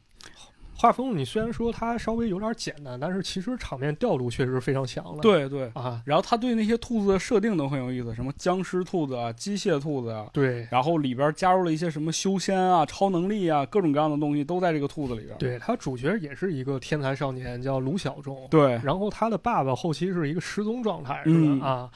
画风你虽然说它稍微有点简单，但是其实场面调度确实非常强了。对对，啊，然后他对那些兔子的设定都很有意思，什么僵尸兔子啊、机械兔子啊，对然后里边加入了一些什么修仙啊、超能力啊，各种各样的东西都在这个兔子里边。对，他主角也是一个天才少年，叫卢小仲。对然后他的爸爸后期是一个失踪状态，是吧？嗯啊，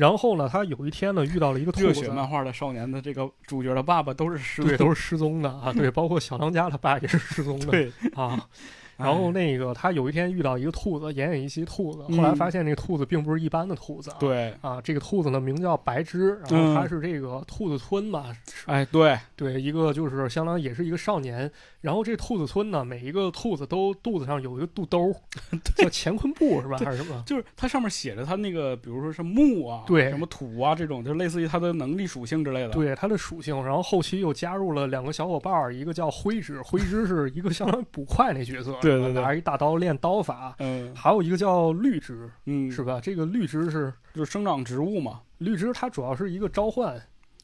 然后呢，他有一天呢遇到了一个兔子热血，漫画的少年的这个主角的爸爸都是失对，都是失踪的啊，对，包括小当家的爸也是失踪的 对。啊。然后那个他有一天遇到一个兔子，奄奄一息兔子，后来发现那个兔子并不是一般的兔子啊。嗯对，啊，这个兔子呢名叫白芝，然后它是这个兔子村嘛，哎对，对，一个就是相当于也是一个少年。然后这兔子村呢，每一个兔子都肚子上有一个肚兜儿，叫乾坤布是吧？还是什么？就是它上面写着它那个，比如说是木啊，对什么土啊这种，就类似于它的能力属性之类的。对它的属性，然后后期又加入了两个小伙伴儿，一个叫灰之，灰之是一个相当于捕快那角色，对对对拿着一大刀练刀法。嗯还有一个叫绿之，嗯，是吧？这个绿之是就是生长植物嘛。绿之，它主要是一个召唤，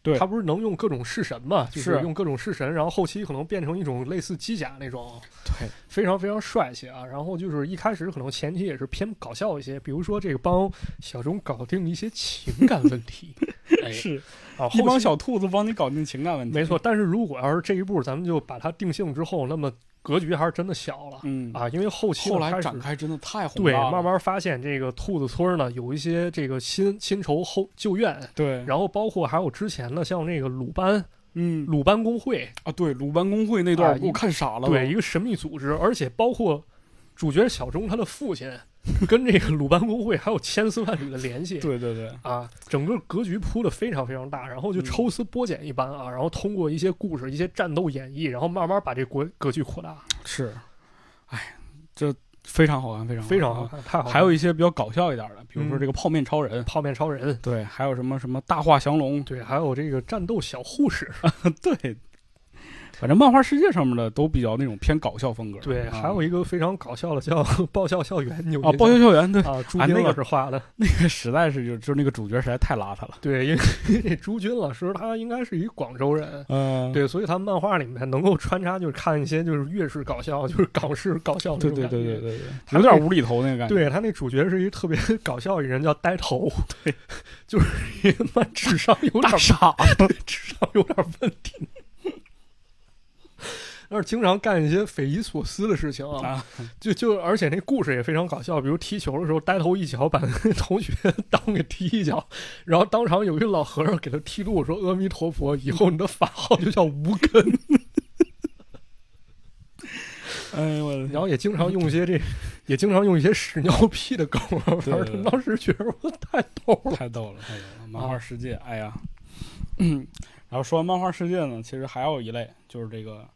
对它不是能用各种式神嘛？就是是用各种式神，然后后期可能变成一种类似机甲那种，对，非常非常帅气啊。然后就是一开始可能前期也是偏搞笑一些，比如说这个帮小钟搞定一些情感问题，哎，是啊，一帮小兔子帮你搞定情感问题。没错。但是如果要是这一步咱们就把它定性之后，那么格局还是真的小了、嗯，啊，因为后期后来展开真的太宏对，大了。慢慢发现这个兔子村呢有一些这个新新仇后旧怨，对，然后包括还有之前的像那个鲁班嗯鲁班工会，啊，对，鲁班工会那啊段我给我看傻了。对，一个神秘组织，而且包括主角小钟他的父亲 跟这个鲁班公会还有千丝万缕的联系。对对对，啊，整个格局铺的非常非常大，然后就嗯。抽丝剥茧一般啊，然后通过一些故事、一些战斗演绎，然后慢慢把这国格局扩大，是，哎，这非常好看，非常好非常好看，太好看。还有一些比较搞笑一点的，比如说嗯。这个泡面超人，泡面超人，对，还有什么什么大话降龙，对，还有这个战斗小护士，对，反正漫画世界上面的都比较那种偏搞笑风格。对，啊还有一个非常搞笑的叫《爆笑校园》，你有啊，爆笑校园，对，啊，朱军老师画的，那个实在是就就是那个主角实在太邋遢了。对，因为这朱军老师他应该是一广州人。嗯，对，所以他漫画里面能够穿插，就是看一些就是越是搞笑，就是港式搞笑对对。对对对对，有点无厘头那个感觉。对他那主角是一个特别 搞笑一人，叫呆头，对，就是一个 妈智商有点傻子，智商有点问题，但是经常干一些匪夷所思的事情啊，啊，就就而且那故事也非常搞笑，比如踢球的时候呆头一脚把 同学裆给踢一脚，然后当场有一个老和尚给他剃度说阿弥陀佛，以后你的法号就叫无根，哎呦我的然后也经常用一些这，也经常用一些屎尿屁的梗，反对对对正当时觉得我太逗了。太逗了，太逗了！漫画世界，哎呀，嗯，然后说完漫画世界呢，其实还有一类就是这个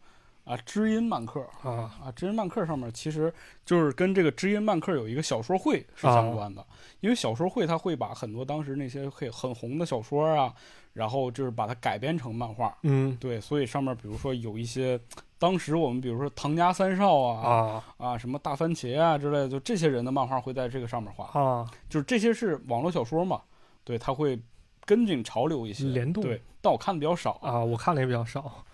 啊知音漫客啊啊，知音漫客上面其实就是跟这个知音漫客有一个小说会是相关的，因为小说会它会把很多当时那些很很红的小说啊，然后就是把它改编成漫画。嗯对，所以上面比如说有一些当时我们比如说唐家三少啊啊啊什么大番茄啊之类的，就这些人的漫画会在这个上面画。啊就是这些是网络小说嘛，对，它会跟紧潮流一些联动对，但我看的比较少。啊，我看的也比较少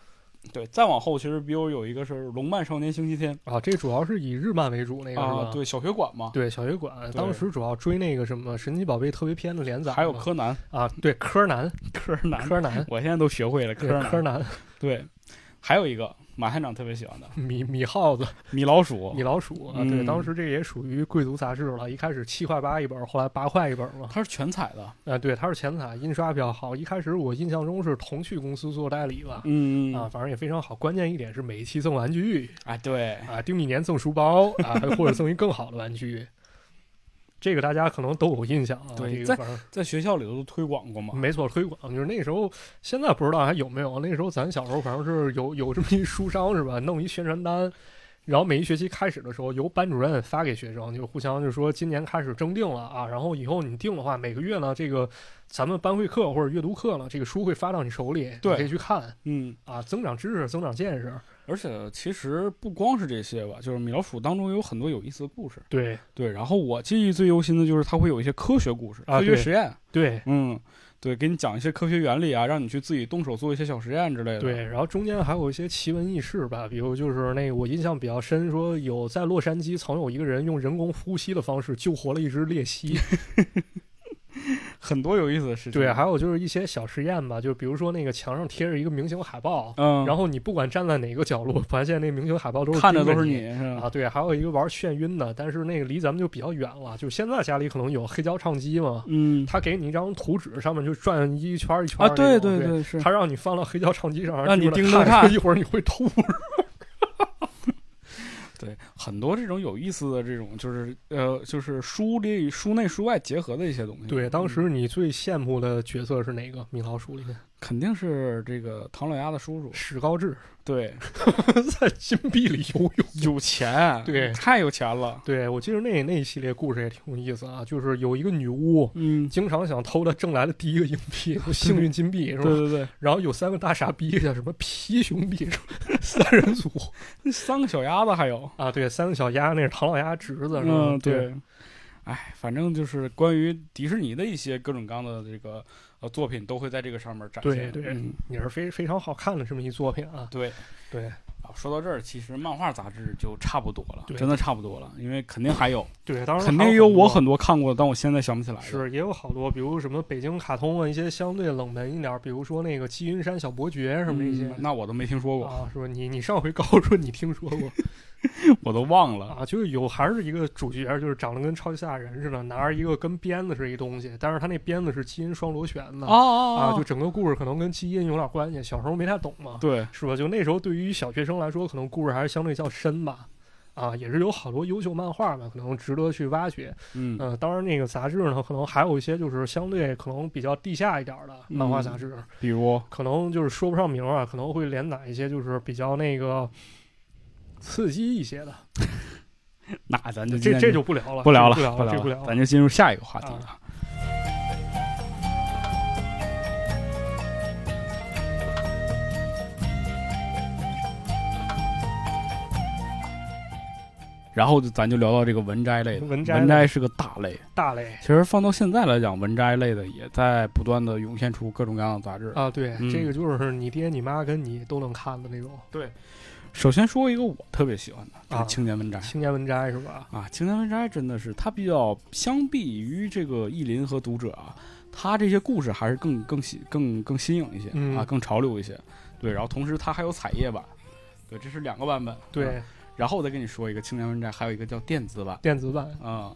对，再往后其实比如有一个是《龙漫少年星期天啊。这主要是以日漫为主，那》个对，小学馆嘛，对，小学馆当时主要追那个什么神奇宝贝特别篇的连载，还有柯南，啊，对柯南，柯南，柯南，我现在都学会了柯南。柯南，对，还有一个马探长特别喜欢的米米耗子，米老鼠米，老鼠啊，嗯对，当时这也属于贵族杂志了，一开始七块八一本，后来八块一本嘛。它是全彩的，啊，对，它是全彩，印刷比较好。一开始我印象中是童趣公司做代理吧，嗯啊，，反正也非常好。关键一点是每一期赠玩具啊，对，啊，丁一年赠书包啊，或者赠一更好的玩具。这个大家可能都有印象啊。对这个反正在学校里头都推广过嘛，没错，推广就是那时候，现在不知道还有没有。那时候咱小时候反正是有有这么一书商是吧？弄一宣传单，然后每一学期开始的时候由班主任发给学生，就互相就说今年开始征订了啊，然后以后你订的话，每个月呢这个咱们班会课或者阅读课呢，这个书会发到你手里，对你可以去看嗯，啊，增长知识，增长见识。而且其实不光是这些吧，就是米老鼠当中有很多有意思的故事。对对，然后我记忆最忧心的就是它会有一些科学故事、科学实验，对嗯，对，给你讲一些科学原理啊，让你去自己动手做一些小实验之类的。对，然后中间还有一些奇闻异事吧，比如就是那个我印象比较深，说有在洛杉矶曾有一个人用人工呼吸的方式救活了一只鬣蜥。很多有意思的事情。对，还有就是一些小实验吧，就比如说那个墙上贴着一个明星海报，嗯，然后你不管站在哪个角落，发现那明星海报都是看着都是你。是吧？啊，对，还有一个玩眩晕的，但是那个离咱们就比较远了。就现在家里可能有黑胶唱机嘛，嗯他给你一张图纸，上面就转一圈儿一圈啊，儿对对对，是。他让你放到黑胶唱机上，让你盯盯着看一会儿你会吐。对，很多这种有意思的这种，就是呃，就是书里书内书外结合的一些东西。对，当嗯时你最羡慕的角色是哪个？米老鼠里面，肯定是这个唐老鸭的叔叔。史高治对，在金币里游泳。有钱，对太有钱了。对，我记得那那一系列故事也挺有意思啊，就是有一个女巫，嗯，经常想偷他挣来的第一个硬币，幸运金币是吧？对 对对，然后有三个大傻逼，叫什么皮兄弟，三人组那三个小鸭子还有。啊，对，三个小鸭，那是唐老鸭侄子？嗯，对对。哎，反正就是关于迪士尼的一些各种各样的这个呃作品，都会在这个上面展现。对对嗯也是非非常好看的这么一作品啊。对。对啊，说到这儿，其实漫画杂志就差不多了，真的差不多了，因为肯定还有，对，当然肯还定有我很很多看过的，但我现在想不起来了。是也有好多，比如什么北京卡通啊，一些相对冷门一点，比如说那个积云山小伯爵什么这些嗯。那我都没听说过，啊，是吧？你你上回告诉说你听说过 我都忘了。啊，就是有还是一个主角，就是长得跟超级赛亚人似的，拿着一个跟鞭子是一东西，但是他那鞭子是基因双螺旋的哦啊，就整个故事可能跟基因有点关系。小时候没太懂嘛，对，是吧？就那时候对于小学生来说，可能故事还是相对较深吧。啊，也是有好多优秀漫画吧，可能值得去挖掘。嗯嗯、当然那个杂志呢，可能还有一些就是相对可能比较地下一点儿的漫画杂志，比如可能就是说不上名儿啊，可能会连载一些就是比较那个刺激一些的。那咱就今这天这就不聊了，不聊了，不聊了，不聊了。咱就进入下一个话题。然后就咱就聊到这个文摘类的，文摘文摘是个大类。大类其实放到现在来讲，文摘类的也在不断的涌现出各种各样的杂志。啊，对，嗯这个就是你爹你妈跟你都能看的那种首先说一个我特别喜欢的，就是啊青年文摘。青年文摘是吧？啊，青年文摘真的是它比较相比于这个意林和读者啊，它这些故事还是更更新更更新颖一些、嗯啊，更潮流一些。对，然后同时它还有彩页版，对，这是两个版本。对啊，然后我再跟你说一个青年文摘，还有一个叫电子版电子版啊。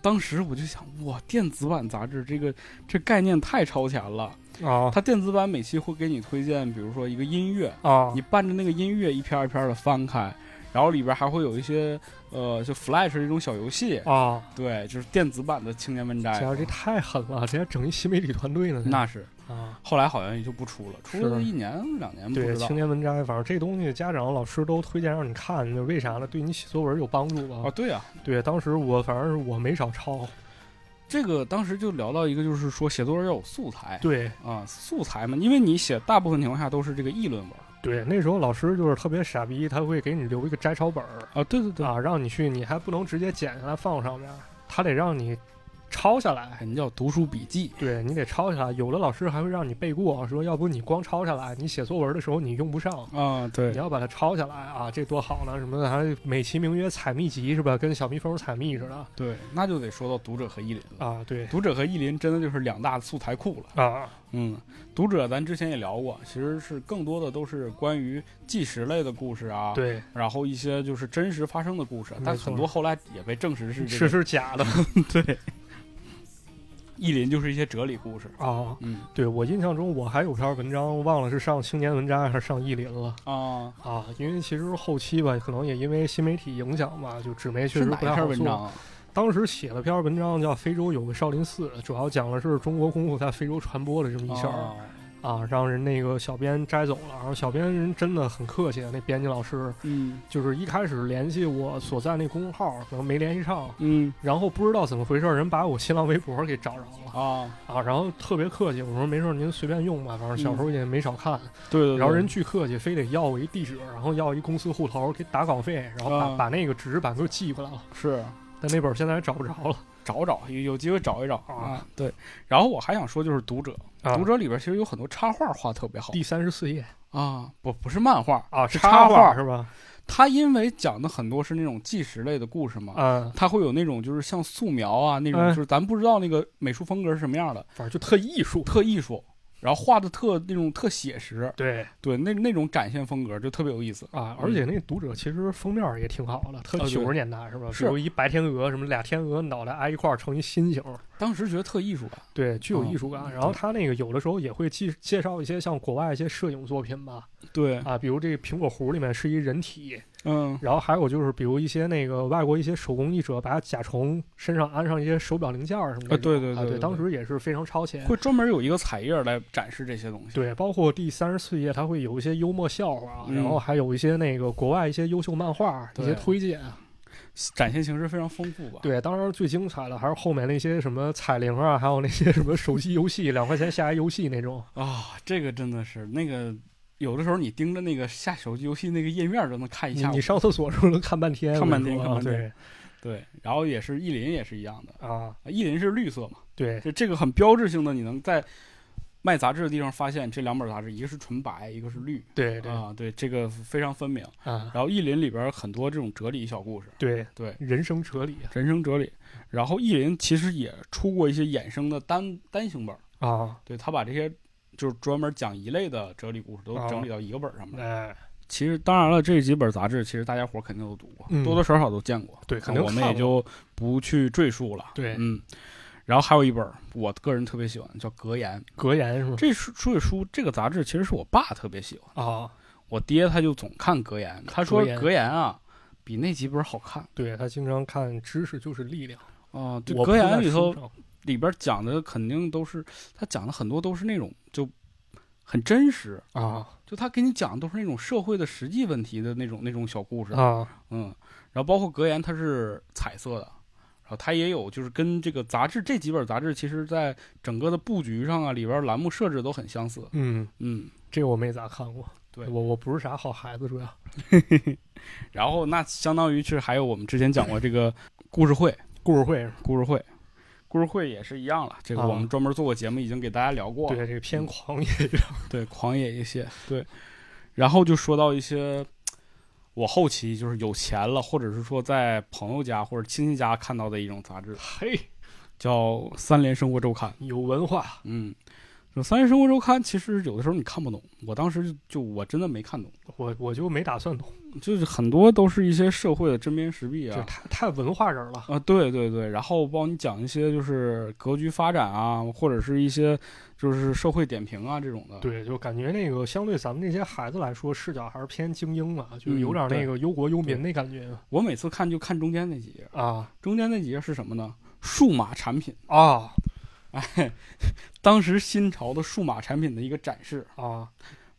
当时我就想，哇，电子版杂志这个这概念太超前了。啊它电子版每期会给你推荐，比如说一个音乐，啊你伴着那个音乐一篇一篇的翻开，然然后里边还会有一些呃，就 Flash 这种小游戏，啊，对，就是电子版的青年文摘。这这太狠了，这还整一新媒体团队呢。那是，啊，后来好像也就不出了，出了一年两年不对，知道青。年文摘，反正这东西家长老师都推荐让你看，就为啥呢？对你写作文有帮助吧？啊，对啊，对，当时我反正是我没少抄。这个当时就聊到一个，就是说写作文要有素材对。啊，素材嘛，因为你写大部分情况下都是这个议论文对，那时候老师就是特别傻逼，他会给你留一个摘抄本儿啊，对对对，啊，让你去，你还不能直接剪下来放上面，他得让你抄下来。人叫读书笔记。对你得抄下来，有的老师还会让你背过，说要不你光抄下来，你写作文的时候你用不上，啊，对你，要把它抄下来啊，这多好呢！什么的，还美其名曰采蜜集是吧？跟小蜜蜂采蜜似的对，那就得说到读者和意林了。啊，对读者和意林真的就是两大素材库了。啊，嗯，读者咱之前也聊过，其实是更多的都是关于纪实类的故事啊，，对，然后一些就是真实发生的故事，但很多后来也被证实是这是是假的 对。意林就是一些哲理故事，啊。嗯对我印象中，我还有篇文章忘了是上青年文摘还是上意林了啊，啊。因为其实后期吧，可能也因为新媒体影响吧，就纸媒确实不太好做。篇文章啊？当时写了篇文章叫《非洲有个少林寺》，主要讲的是中国功夫在非洲传播的这么一事儿。啊啊，让人那个小编摘走了，然后小编人真的很客气，那编辑老师嗯。就是一开始联系我所在那公众号，可能没联系上，嗯。然后不知道怎么回事，人把我新浪微博给找着了啊，啊，然后特别客气，我说没事，您随便用吧，反正小时候也没少看，对对对，然后人巨客气，非得要我一地址，然后要一公司户头给打稿费，然后把、啊把那个纸质版给我寄过来了，是。但那本现在也找不着了找找有有机会找一找啊啊。对，然后我还想说就是读者，啊读。者里边其实有很多插画画特别好第三十四页啊，不不是漫画啊，是插插画是吧？它因为讲的很多是那种纪实类的故事嘛，啊，它会有那种就是像素描啊那种，嗯就是咱不知道那个美术风格是什么样的，反正就特艺术。特艺术，然后画的特那种特写实，对对，那那种展现风格就特别有意思。啊，而且那读者其实封面也挺好的，特九十年代是吧？是比如一白天鹅，什么俩天鹅脑袋挨一块儿成一心形，当时觉得特艺术感，对，具有哦艺术感。然后他那个有的时候也会介介绍一些像国外一些摄影作品吧，对，啊，比如这个苹果核里面是一人体，嗯，然后还有就是比如一些那个外国一些手工艺者把甲虫身上安上一些手表零件儿什么的，啊对对啊对，对对当时也是非常超前。会专门有一个彩页来展示这些东西。对，包括第三十四页，它会有一些幽默笑话，嗯然后还有一些那个国外一些优秀漫画一些推荐。展现形式非常丰富吧？对，当然最精彩的还是后面那些什么彩铃啊，还有那些什么手机游戏，两块钱下一游戏那种。啊，这个真的是那个，有的时候你盯着那个下手机游戏那个页面都能看一下午。你你上厕所的时候能看半天，看半天看半天对对，然后也是意林也是一样的，啊，意林是绿色嘛，对这这个很标志性的，你能在卖杂志的地方发现这两本杂志，一个是纯白，一个是绿。对对啊，对，这个非常分明。啊，然后意林里边很多这种哲理小故事，对对，人生哲理人生哲理。然后意林其实也出过一些衍生的单单行本儿，啊，对他把这些就是专门讲一类的哲理故事都啊整理到一个本儿上面。哎，其实当然了，这几本杂志其实大家伙儿肯定都读过，嗯多多少少都见过。对肯定我们也就不去赘述了。对嗯。然后还有一本我个人特别喜欢，叫《格言》。格言是吗？这书书书这个杂志其实是我爸特别喜欢，啊，我爹他就总看《格言》，他说格言《啊比那几本好看对他经常看知识就是力量。啊。这《我格言里头里边讲的肯定都是他讲的很多都是那种就很真实，啊。就他给你讲的都是那种社会的实际问题的那种那种小故事。啊。嗯，然后包括格言，它是彩色的，然后它也有就是跟这个杂志这几本杂志，其实在整个的布局上啊，里边栏目设置都很相似。嗯，嗯，这我没咋看过。对。我我不是啥好孩子，主要。然后那相当于是还有我们之前讲过这个故事会，故事会。故事会，故事会也是一样了。这个啊我们专门做过节目，已经给大家聊过了。对这个偏狂野一点 对，狂野一些。对，然后就说到一些。我后期就是有钱了，或者是说在朋友家或者亲戚家看到的一种杂志，嘿，叫《三联生活周刊》。有文化嗯，这《三联生活周刊》其实有的时候你看不懂，我当时就就我真的没看懂。我我就没打算懂就是很多都是一些社会的针砭时弊啊，就。太太文化人了。啊，对对对，然后帮你讲一些就是格局发展啊，或者是一些就是社会点评啊这种的。对，就感觉那个相对咱们这些孩子来说，视角还是偏精英嘛，就有点那个忧国忧民对那感觉我每次看就看中间那几页，啊中间那几页是什么呢？数码产品，啊哎，当时新潮的数码产品的一个展示。啊！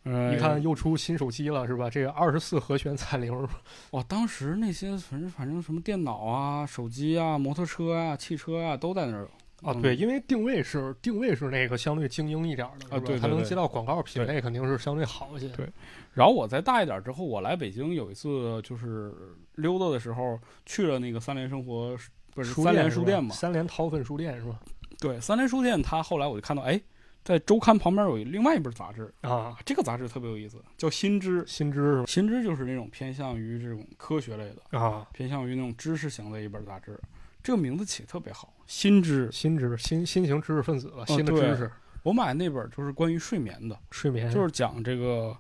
呃，一看又出新手机了，是吧？这个二十四和弦彩铃儿 哇，当时那些反正反正什么电脑啊、手机啊、摩托车啊、汽车啊都在那儿啊，嗯对，因为定位是定位是那个相对精英一点儿的，啊对对对它能接到广告品类肯定是相对好一些。对然后我再大一点之后，我来北京有一次就是溜达的时候去了那个三联生活，不是三联书店嘛？三联掏粪书店是吧？对，三联书店，它后来我就看到，哎，在周刊旁边有另外一本杂志，啊，这个杂志特别有意思，叫《新知》。新知是吧？新知就是那种偏向于这种科学类的，啊，偏向于那种知识型的一本杂志。这个名字起得特别好，《新知》。新知新新型知识分子了，新的知识，我买那本就是关于睡眠的，睡眠就是讲这个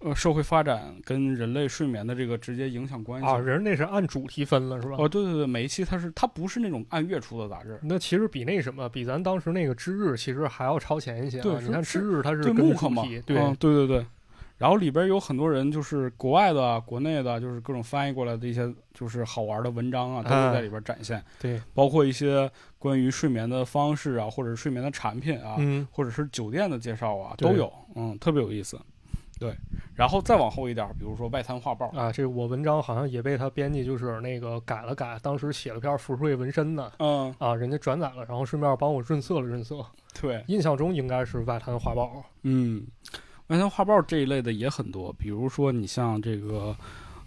呃社会发展跟人类睡眠的这个直接影响关系。啊，人那是按主题分了是吧？哦，对对对，每一期它是它不是那种按月出的杂志，那其实比那什么，比咱当时那个知日其实还要超前一些、啊。对你看是知日它是对跟主题，，对、嗯对对对。然后里边有很多人，就是国外的、国内的，就是各种翻译过来的一些就是好玩的文章啊，都会在里边展现，对，包括一些关于睡眠的方式啊，或者是睡眠的产品啊，嗯，或者是酒店的介绍啊，都有，嗯，特别有意思。对，然后再往后一点，比如说外滩画报，啊，这我文章好像也被他编辑就是那个改了改，当时写了篇浮瑞纹身的。嗯，啊，人家转载了，然后顺便帮我润色了润色。对，印象中应该是外滩画报。嗯，外滩画报这一类的也很多，比如说你像这个，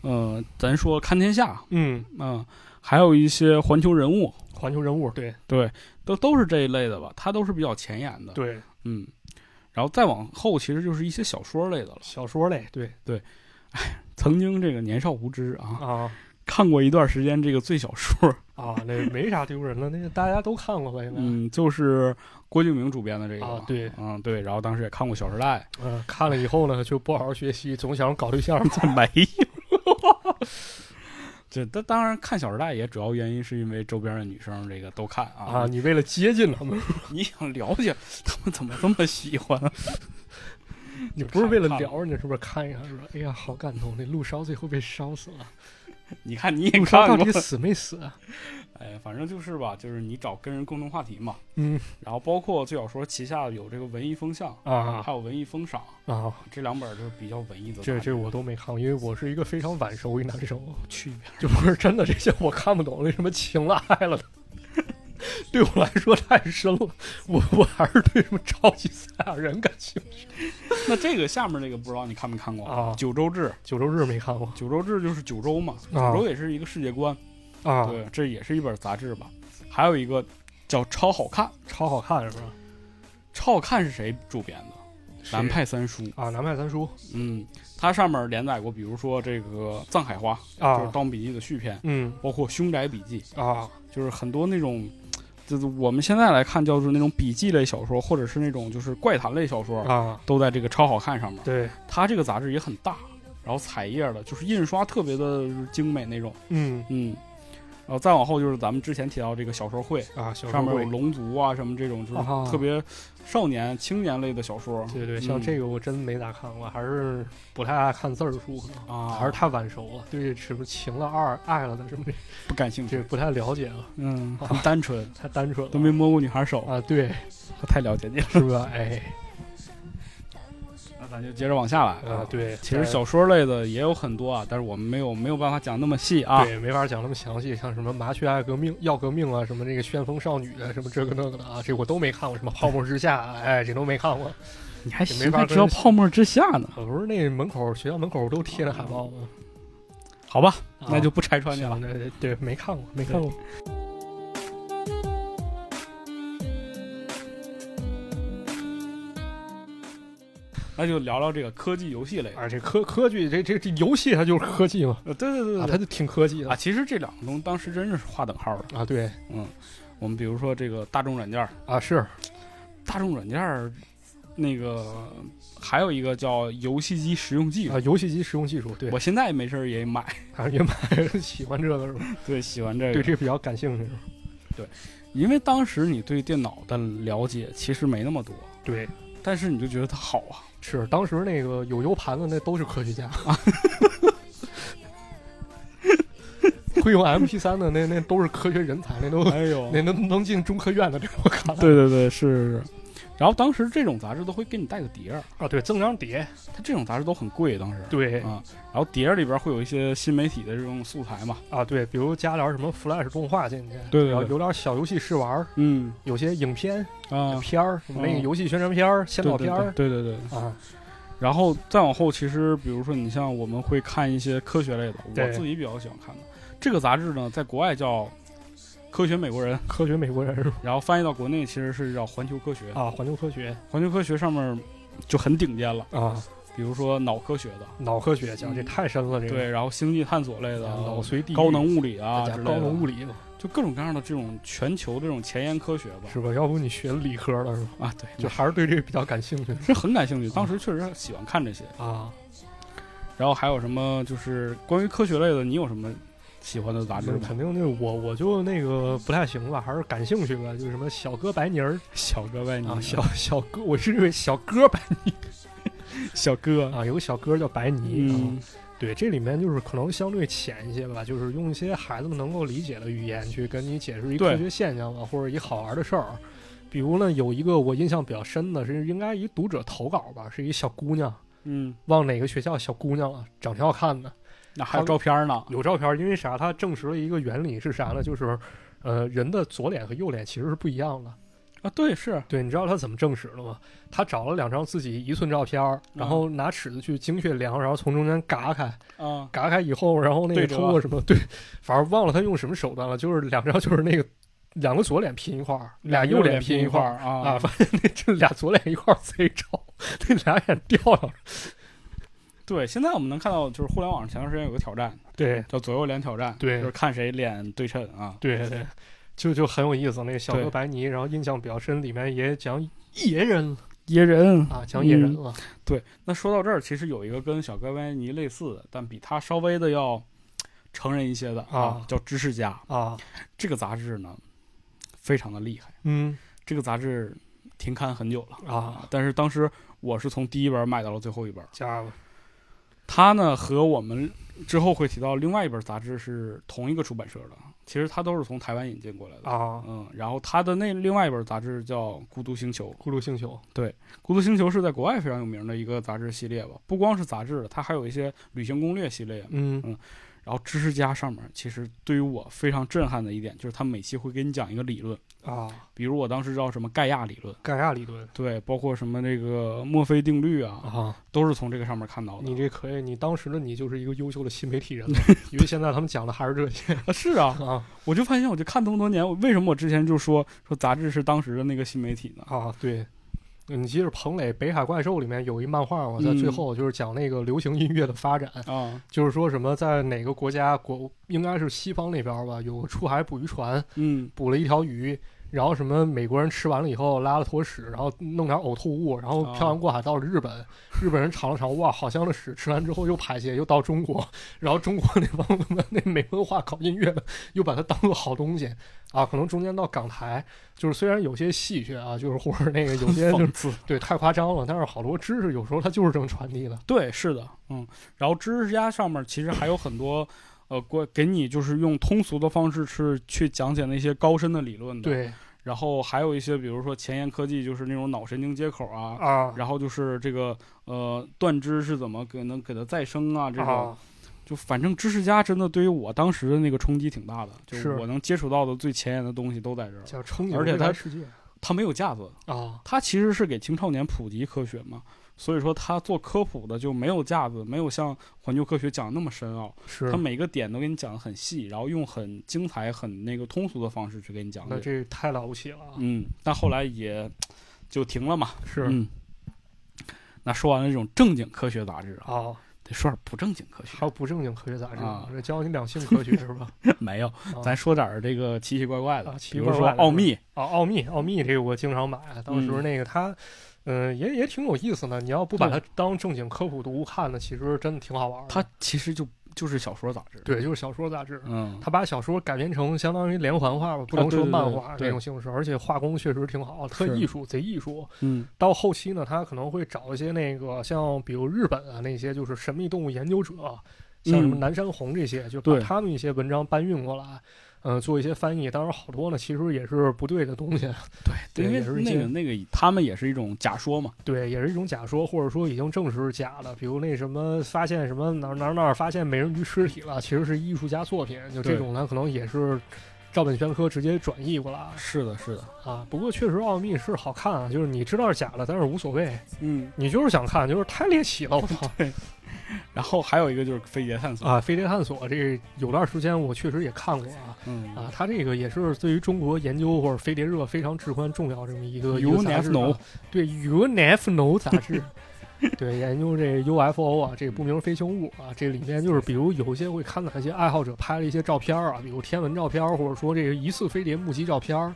呃，咱说看天下，嗯，嗯，还有一些环球人物，环球人物，对。对，都都是这一类的吧，它都是比较前沿的，对，嗯，然后再往后其实就是一些小说类的了。小说类，对对。哎曾经这个年少无知啊，啊看过一段时间这个最小说，啊，那没啥丢人的，那个大家都看过吧？应该。嗯，就是郭敬明主编的这个啊，对，嗯，对，然后当时也看过《小时代嗯、看了以后呢，就不好好学习，总想搞对象。》，再没有。这当当然看《小时代》也主要原因是因为周边的女生这个都看啊，啊，你为了接近他们，你想了解他们怎么这么喜欢，你不是为了看聊，你是不是看一看说，哎呀，好感动，那陆烧最后被烧死了，你看你也看过到底，死没死啊？哎，反正就是吧，就是你找跟人共同话题嘛，嗯然后包括最小说旗下有这个文艺风向，啊还有文艺风赏，啊，这两本就是比较文艺的。这这我都没看过，因为我是一个非常晚熟一男生，区别。就不是真的这些我看不懂，为什么情了爱了的。对我来说太深了，我我还是对什么超级赛亚人感兴趣。那这个下面那个不知道你看没看过啊九州志，九州志没看过九州志就是九州嘛，啊九州也是一个世界观，啊，对，这也是一本杂志吧。还有一个叫《超好看》，《超好看是吧？超好看》是谁主编的？南派三叔。啊，南派三叔嗯，它上面连载过，比如说这个《藏海花》，就是《啊，盗墓笔记》的续篇，嗯包括《凶宅笔记》，啊就是很多那种。就是我们现在来看，叫做那种笔记类小说，或者是那种就是怪谈类小说，啊，都在这个超好看上面。对，它这个杂志也很大，然后彩页的，就是印刷特别的精美那种。嗯嗯，然后再往后就是咱们之前提到这个小说会，啊，小上面有龙族啊什么这种，就是啊特别少年、青年类的小说。对对，像嗯这个我真没咋看过，还是不太爱看字儿书，啊，还是太晚熟了，对什么情了、二爱了的什么这 不感兴趣。这不太了解了，嗯，啊 很单纯，太单纯了，都没摸过女孩手，啊，对，太了解你了。是吧？哎，那咱就接着往下来啊，。对，其实小说类的也有很多啊，但是我们没有没有办法讲那么细啊。对，没法讲那么详细，像什么麻雀爱革命、要革命啊，什么这个旋风少女啊，什么这个那个的啊，这我都没看过。什么泡沫之夏，哎，这都没看过。你还行，没法还知道泡沫之夏呢？可不是那门口学校门口都贴着海报吗？好吧，啊那就不拆穿你了行。那对，没看过，没看过。那就聊聊这个科技游戏类的。啊，这科科技，这这这游戏它就是科技嘛，呃，对对对啊，它就挺科技的啊，其实这两个东西当时真是划等号的。啊，对嗯我们比如说这个大众软件，啊是大众软件那个还有一个叫游戏机实用技术啊，，游戏机实用技术，对，我现在没事儿也买，啊也买喜欢这个是吧？对，喜欢这个，对这个比较感兴趣对？因为当时你对电脑的了解其实没那么多，对，但是你就觉得它好啊，是当时那个有 U 盘的那都是科学家，会用 MP 三的那那都是科学人才，那都哎呦那能能进中科院的，这我看了。对对对，是是。然后当时这种杂志都会给你带个碟儿，啊，对，赠张碟，它这种杂志都很贵，当时。对。啊，然后碟儿里边会有一些新媒体的这种素材嘛。啊，对，比如加点什么 Flash 动画进去，对对对。然后有点小游戏试玩儿，嗯。有些影片、啊，片儿，什么那个嗯游戏宣传片儿、先导片儿。对对对。啊，然后再往后，其实比如说你像我们会看一些科学类的，我自己比较喜欢看的。这个杂志呢，在国外叫《科学美国人》，科学美国人是吧？然后翻译到国内其实是叫《环球科学》。啊，环球科学环球科学上面就很顶尖了，啊，比如说脑科学的，脑科学讲这嗯太深了，这个对，然后星际探索类的，脑髓地高能物理啊高能物理就各种各样的这种全球这种前沿科学吧。是吧？要不你学理科的是吧？啊，对，就还是对这个比较感兴趣是很感兴趣，当时确实喜欢看这些。啊。然后还有什么就是关于科学类的，你有什么喜欢的杂志肯定就是我，我就那个不太行吧，还是感兴趣吧，就是什么小哥白尼儿。小哥白尼啊，小小哥，我是认为小哥白尼 小哥，啊，有个小哥叫白尼啊。嗯对，这里面就是可能相对浅一些吧，就是用一些孩子们能够理解的语言去跟你解释一对。科学现象吧，或者一好玩的事儿。比如呢，有一个我印象比较深的是，应该一读者投稿吧，是一小姑娘，嗯，忘哪个学校小姑娘了，长挺好看的，那还有照片呢。有照片。因为啥？它证实了一个原理是啥呢？就是，呃，人的左脸和右脸其实是不一样的。啊，对，是对，你知道他怎么证实了吗？他找了两张自己一寸照片，然后拿尺子去精确量，然后从中间嘎开，啊，嘎开以后，然后那个通过什么对，反正忘了他用什么手段了，就是两张就是那个两个左脸拼一块儿，俩右脸拼一块儿儿啊啊，发现那这俩左脸一块儿贼丑，那俩眼掉了。对，现在我们能看到，就是互联网上前段时间有个挑战，对叫左右脸挑战，对就是看谁脸对称啊。对对，就就很有意思。那个小哥白尼，然后印象比较深，里面也讲野人野人啊，讲野人嗯了。对，那说到这儿，其实有一个跟小哥白尼类似的，但比他稍微的要成人一些的啊叫知识家。啊，这个杂志呢，非常的厉害。嗯这个杂志停刊很久了啊，但是当时我是从第一本买到了最后一本。家伙它呢和我们之后会提到另外一本杂志是同一个出版社的，其实它都是从台湾引进过来的。啊，嗯，然后它的那另外一本杂志叫《孤独星球》，孤独星球《对孤独星球》是在国外非常有名的一个杂志系列吧，不光是杂志的，它还有一些旅行攻略系列。嗯然后知识家上面，其实对于我非常震撼的一点，就是他每期会给你讲一个理论，啊，比如我当时知道什么盖亚理论，盖亚理论对，包括什么那个墨菲定律啊，啊。都是从这个上面看到的。你这可以，你当时的你就是一个优秀的新媒体人了，因为现在他们讲的还是这些啊是啊，啊我就发现，我就看这么多年，为什么我之前就说说杂志是当时的那个新媒体呢？啊，对。你记着彭磊《北海怪兽》里面有一漫画我，在最嗯后就是讲那个流行音乐的发展，啊，就是说什么在哪个国家国应该是西方那边吧，有个出海捕鱼船嗯，捕了一条鱼，然后什么美国人吃完了以后拉了坨屎，然后弄点呕吐物，然后啊漂洋过海到了日本，日本人尝了尝，哇，好香的屎，吃完之后又排泄，又到中国，然后中国那帮他妈那没文化搞音乐的又把它当做好东西啊，可能中间到港台，就是虽然有些戏谑啊，就是或者那个有些就是。对太夸张了，但是好多知识有时候它就是这么传递的对，是的，嗯。然后知识家上面其实还有很多，呃，过给你就是用通俗的方式是去讲解那些高深的理论的。。对然后还有一些，比如说前沿科技，就是那种脑神经接口啊。啊然后就是这个呃断肢是怎么给能给它再生啊，这种、啊就反正知识家真的对于我当时的那个冲击挺大的，就是我能接触到的最前沿的东西都在这儿。而且它它没有架子，啊它其实是给青少年普及科学嘛，所以说他做科普的就没有架子，没有像环球科学讲的那么深奥，是他每个点都给你讲的很细，然后用很精彩、很那个通俗的方式去给你讲那。这太了不起了啊！嗯，但后来也就停了嘛。是嗯。那说完了这种正经科学杂志啊，哦，得说点不正经科学还。有不正经科学杂志啊，这教你两性科学是吧？没有，啊咱说点这个奇奇怪怪的，比如说奥秘。啊，奥秘，奥秘这个我经常买。当时嗯那个它，嗯，也也挺有意思的。你要不把它当正经科普读物看呢，其实真的挺好玩的。它其实就就是小说杂志。，对，就是小说杂志。嗯，他把小说改编成相当于连环画吧，不啊能说漫画对这种形式，而且画工确实挺好，特艺术，贼艺术。嗯到后期呢，他可能会找一些那个像比如日本啊那些就是神秘动物研究者，像什么嗯南山红这些，就把他们一些文章搬运过来，嗯、做一些翻译。当然好多呢，其实也是不对的东西 对，因为对也是那个那个他们也是一种假说嘛。对，也是一种假说，或者说已经证实是假的。比如那什么发现什么哪儿哪儿哪儿发现美人鱼尸体了，其实是艺术家作品，就这种呢，可能也是照本宣科直接转译过来是的，是的。啊。不过确实奥秘是好看啊，就是你知道是假的，但是无所谓，嗯，你就是想看，就是太猎奇了，我操！然后还有一个就是飞碟探索。啊，飞碟探索这有段时间我确实也看过啊。嗯啊，它这个也是对于中国研究或者飞碟热非常至关重要这么一个一 You 个杂 never 志 know 啊对 You Never Know 杂志，对研究这 UFO 啊，这个不明飞行物啊，这里面就是比如有一些会看到一些爱好者拍了一些照片啊，比如天文照片，或者说这个疑似飞碟目击照片。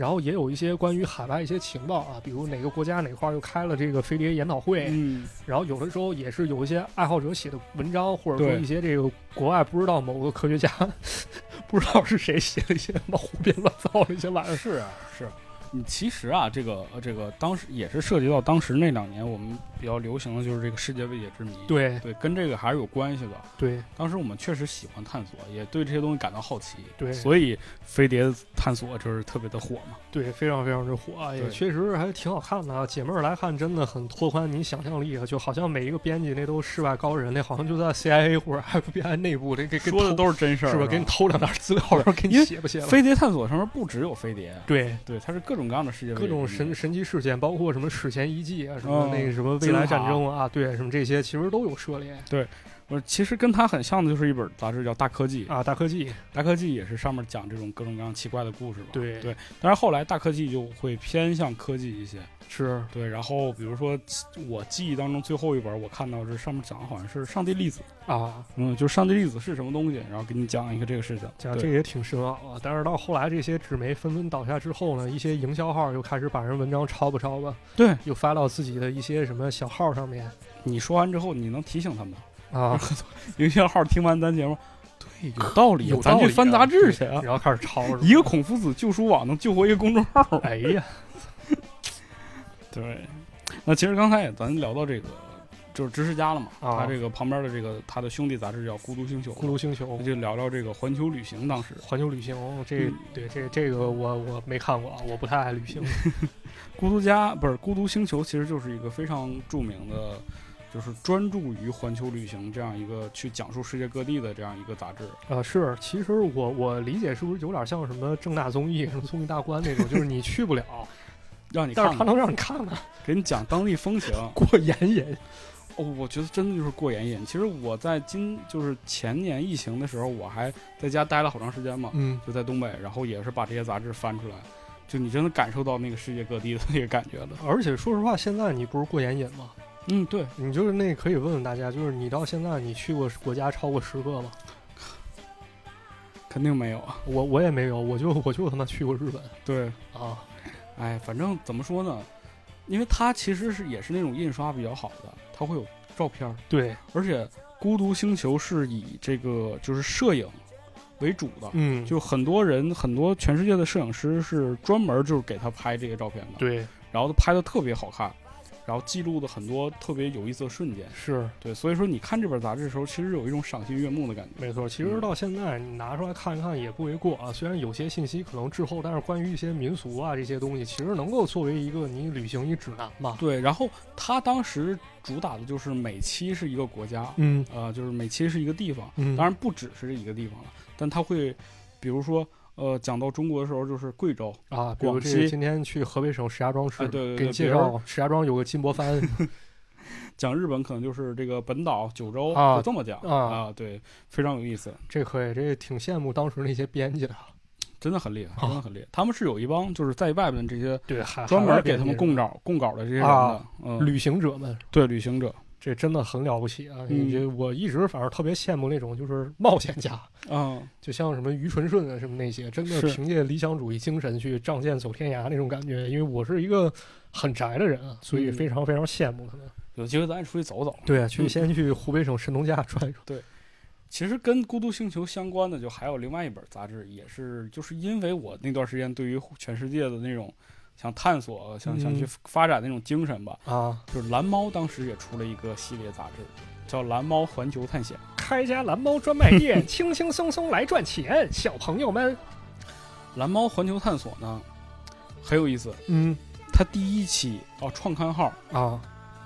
然后也有一些关于海外一些情报啊，比如哪个国家哪块儿又开了这个飞碟研讨会，嗯，然后有的时候也是有一些爱好者写的文章，或者说一些这个国外不知道某个科学家 不知道是谁写了一些什么胡编乱造的一些玩意儿。是啊，是。你其实啊，这个呃这个当时也是涉及到当时那两年我们比较流行的就是这个世界未解之谜。对对，跟这个还是有关系的。对当时我们确实喜欢探索，也对这些东西感到好奇，对所以飞碟探索就是特别的火嘛。对，非常非常之火啊，也确实还挺好看的啊。解闷儿来看，真的很拓宽你想象力啊，就好像每一个编辑那都世外高人，那好像就在 CIA 或者 FBI 内部，这给给说的都是真事儿，是吧？吧？给你偷两点资料，然后给你写不写吧。飞碟探索上面不只有飞碟，对，对，它是各种各样的世界各种神神奇事件，包括什么史前遗迹啊，什么嗯那个什么未来战争啊，对，什么这些其实都有涉猎对我其实跟它很像的就是一本杂志叫《大科技》，啊。大科技，大科技也是上面讲这种各种各样奇怪的故事吧。对对，但是后来大科技就会偏向科技一些。是对，然后比如说我记忆当中最后一本我看到是上面讲的好像是上帝粒子，啊，嗯，就是上帝粒子是什么东西，然后给你讲一个这个事情。对讲这也挺深奥啊。但是到后来这些纸媒纷纷倒下之后呢，一些营销号又开始把人文章抄吧抄吧，对又发到自己的一些什么小号上面你说完之后，你能提醒他们，啊，营销号听完咱节目，对，有道理，有道理啊咱去翻杂志去啊。然后开始抄一个孔夫子救书网能救活一个公众号。哎呀，对，那其实刚才也咱聊到这个，就是知识家了嘛，啊他这个旁边的这个他的兄弟杂志叫《孤独星球》，孤独星球那。就聊聊这个环球旅行。当时环球旅行哦，这、嗯对这这个我我没看过啊，我不太爱旅行。孤独家不是孤独星球，其实就是一个非常著名的，就是专注于环球旅行这样一个去讲述世界各地的这样一个杂志。啊，是，其实我我理解是不是有点像什么正大综艺、什么综艺大观那种，就是你去不了，让你看看，但是他能让你看看，给你讲当地风情。过眼瘾。哦，我觉得真的就是过眼瘾。其实我在今就是前年疫情的时候，我还在家待了好长时间嘛，嗯，就在东北，然后也是把这些杂志翻出来，就你真的感受到那个世界各地的那个感觉了。而且说实话，现在你不是过眼瘾吗？嗯，对，你就是那可以问问大家，就是你到现在你去过国家超过十个吗？肯定没有啊。我我也没有，我就我就他妈去过日本对，啊。哎，反正怎么说呢，因为它其实是也是那种印刷比较好的，它会有照片儿，对，而且《孤独星球》是以这个就是摄影为主的，嗯，就很多人很多全世界的摄影师是专门就是给他拍这些照片的，对，然后他拍的特别好看，然后记录的很多特别有意思的瞬间。是对，所以说你看这本杂志的时候，其实有一种赏心悦目的感觉。没错。其实到现在你拿出来看一看也不为过啊。虽然有些信息可能滞后，但是关于一些民俗啊这些东西，其实能够作为一个你旅行一指南吧。对，然后他当时主打的就是每期是一个国家，嗯呃，就是每期是一个地方，嗯，当然不只是这一个地方了，但他会，比如说，呃，讲到中国的时候就是贵州，啊，广西这个今天去河北省石家庄市，哎对对对给你介绍石家庄有个金箔帆 讲日本可能就是这个本岛九州，啊就这么讲啊对，非常有意思，这可以，这挺羡慕当时那些编辑的。真的很厉害，啊真的很厉害。他们是有一帮就是在外边这些对，专门给他们供供稿供稿的这些人啊的，嗯，旅行者们对旅行者，这真的很了不起啊！嗯这我一直反正特别羡慕那种就是冒险家，嗯，就像什么于纯顺啊什么那些，真的凭借理想主义精神去仗剑走天涯那种感觉。因为我是一个很宅的人啊，所以嗯非常非常羡慕他们。有机会咱也出去走走。对啊，去嗯先去湖北省神农架转一转。对其实跟《孤独星球》相关的，就还有另外一本杂志，也是就是因为我那段时间对于全世界的那种想探索、想想去嗯发展那种精神吧，啊，就是蓝猫当时也出了一个系列杂志，叫《蓝猫环球探险》。开家蓝猫专卖店，轻轻松松来赚钱，小朋友们。蓝猫环球探索呢很有意思，嗯。它第一期哦创刊号啊，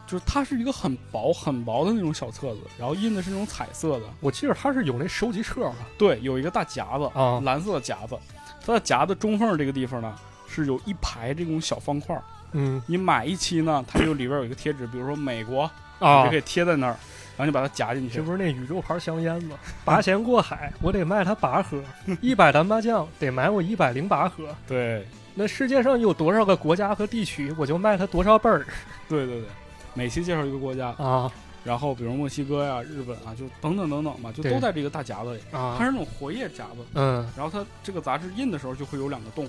就是它是一个很薄很薄的那种小册子，然后印的是那种彩色的，我记得它是有那收集册嘛。对，有一个大夹子，啊。蓝色的夹子，它的夹子中缝这个地方呢是有一排这种小方块儿。嗯你买一期呢，它就里边有一个贴纸，比如说美国，你啊就可，以贴在那儿，然后你把它夹进去这。不是那宇宙牌香烟吗？八仙过海，我得卖它八盒；一百单麻将得买我一百零八盒。对，那世界上有多少个国家和地区，我就卖它多少本儿 对对对，每期介绍一个国家，啊然后比如墨西哥呀、日本啊，就等等等等嘛，就都在这个大夹子里。它啊是那种活页夹子，嗯然后它这个杂志印的时候就会有两个洞，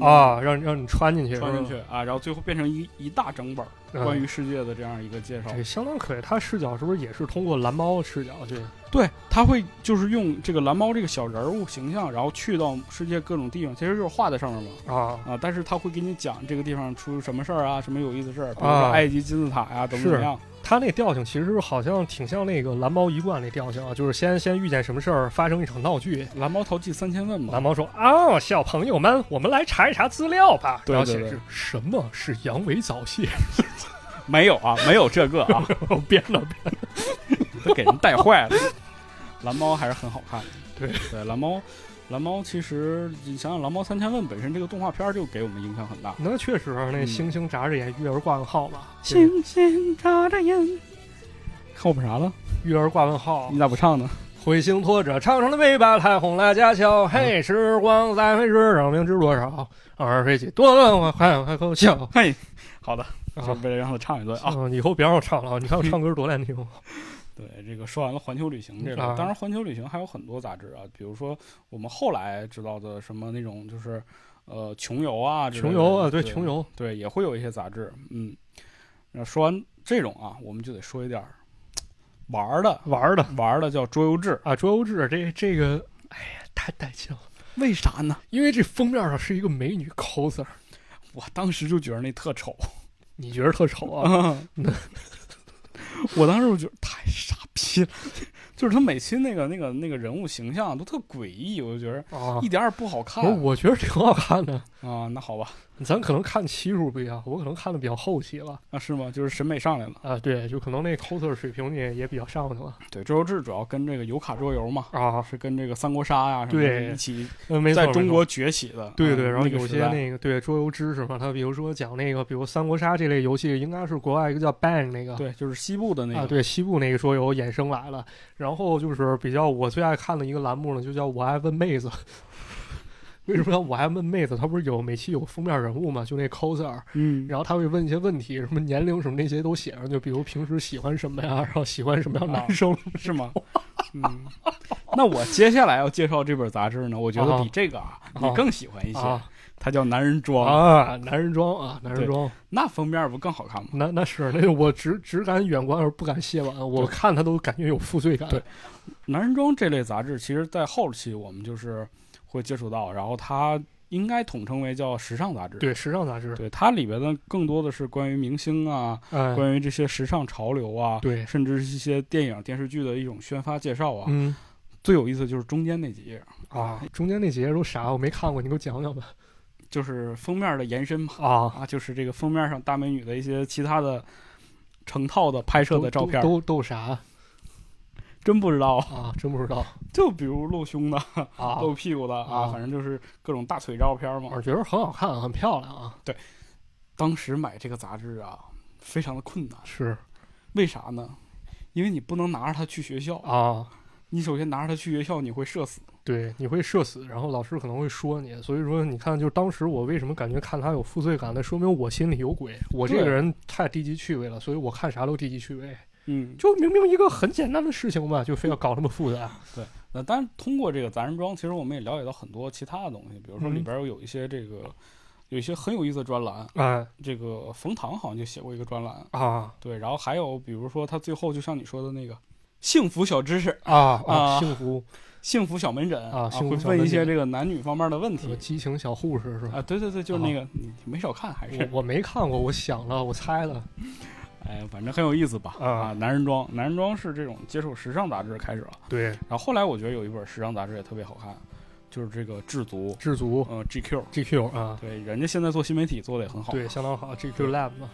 啊，让让你穿进去，穿进去啊，然后最后变成一一大整本儿关于世界的这样一个介绍。这相当可以。他视角是不是也是通过蓝猫视角去？对，他会就是用这个蓝猫这个小人物形象，然后去到世界各种地方，其实就是画在上面嘛。啊啊，但是他会给你讲这个地方出什么事儿啊，什么有意思事儿，比如说啊埃及金字塔呀、等等是怎么样。他那调性其实好像挺像那个蓝猫一贯那调性啊，就是先先遇见什么事儿，发生一场闹剧。蓝猫淘气三千问嘛蓝，猫说：“啊，小朋友们，我们来查一查资料吧。”对对对然后显示什么是阳痿早泄，没有啊，没有这个啊，我编了编。都给人带坏了。蓝猫还是很好看的，对对，蓝猫，蓝猫其实你想想，蓝猫三千问本身这个动画片就给我们影响很大。那确实，那嗯星星眨着眼，月儿挂问号吧。星星眨着眼，后边啥了？月儿挂问号你，咋不唱呢？彗星拖着长长的尾巴，太红了架桥。嘿，时光在飞逝，生命值多少？二飞机多了，我还开口笑。嘿，好的，为了让他唱一段啊。嗯，以后别让我唱了，你看我唱歌多难听。对，这个说完了环球旅行这个，啊当然环球旅行还有很多杂志啊，比如说我们后来知道的什么那种就是呃穷游啊穷游啊，对，穷游对也会有一些杂志，嗯。那说完这种啊，我们就得说一点儿玩儿的，玩儿的玩儿的叫桌游志，啊，桌游志这这个，哎呀，太带劲了。为啥呢？因为这封面上是一个美女 coser，我当时就觉得那特丑你觉得特丑啊？啊，我当时就觉得太傻逼了，就是他每期那个那个那个人物形象都特诡异，我就觉得啊一，点儿也不好看我觉得挺好看的。啊。那好吧，咱可能看期数不一样，我可能看的比较后期了啊是吗？就是审美上来了。啊。对，就可能那 coser 水平也也比较上去了对，桌游志主要跟这个油卡桌游嘛，啊。是跟这个三国杀呀、什么对的一起在中国崛起的。对对，然后有些那个对桌游知识嘛，他比如说讲那个，比如三国杀这类游戏，应该是国外一个叫 Bang 那个。对，就是西部的那个。啊，对西部那个桌游衍生来了，然后就是比较我最爱看的一个栏目呢，就叫我爱问妹子。为什么叫我爱问妹子？她不是有每期有封面人物嘛，就那 coser，嗯，然后她会问一些问题，什么年龄什么那些都写上，就比如平时喜欢什么呀，然后喜欢什么样的男生。是吗？嗯，那我接下来要介绍这本杂志呢，我觉得比这个啊，啊你更喜欢一些。啊它叫《男人装》，啊，男人装啊，男人装，那封面不更好看吗？那那是那个我只只敢远观而不敢亵玩，我看他都感觉有负罪感。对男人装这类杂志，其实在后期我们就是会接触到，然后它应该统称为叫时尚杂志。对，时尚杂志，对，它里边呢更多的是关于明星啊，哎，关于这些时尚潮流啊，对，甚至是一些电影电视剧的一种宣发介绍啊。嗯最有意思就是中间那几页，啊，中间那几页都啥？我没看过，你给我讲讲吧。就是封面的延伸嘛。啊，啊，就是这个封面上大美女的一些其他的成套的拍摄的照片，都都都啥真不知道。啊？真不知道 就比如露胸的、啊。露屁股的啊，啊反正就是各种大腿照片嘛。我觉得很好看，很漂亮啊。对当时买这个杂志啊，非常的困难，是为啥呢？因为你不能拿着它去学校，啊，你首先拿着它去学校，你会社死。对，你会社死，然后老师可能会说你。所以说，你看，就当时我为什么感觉看他有负罪感？那说明我心里有鬼。我这个人太低级趣味了，所以我看啥都低级趣味。嗯，就明明一个很简单的事情嘛，就非要搞那么复杂。对那当然，通过这个杂人装，其实我们也了解到很多其他的东西，比如说嗯。里边有有一些这个有一些很有意思的专栏，哎。这个冯唐好像就写过一个专栏，啊。对，然后还有比如说他最后就像你说的那个幸福小知识、啊啊幸福幸福小门诊啊会问一些这个男女方面的问题激情小护士是吧？啊，对对对，就是那个、没少看还是我我没看过，我想了，我猜了 哎，反正很有意思吧？啊啊，男人装，男人装是这种接受时尚杂志开始了，对，然后后来我觉得有一本时尚杂志也特别好看，就是这个智足，知足嗯，GQ，GQ 啊，对，人家现在做新媒体做的也很好，对，相当好，GQ Lab 嘛。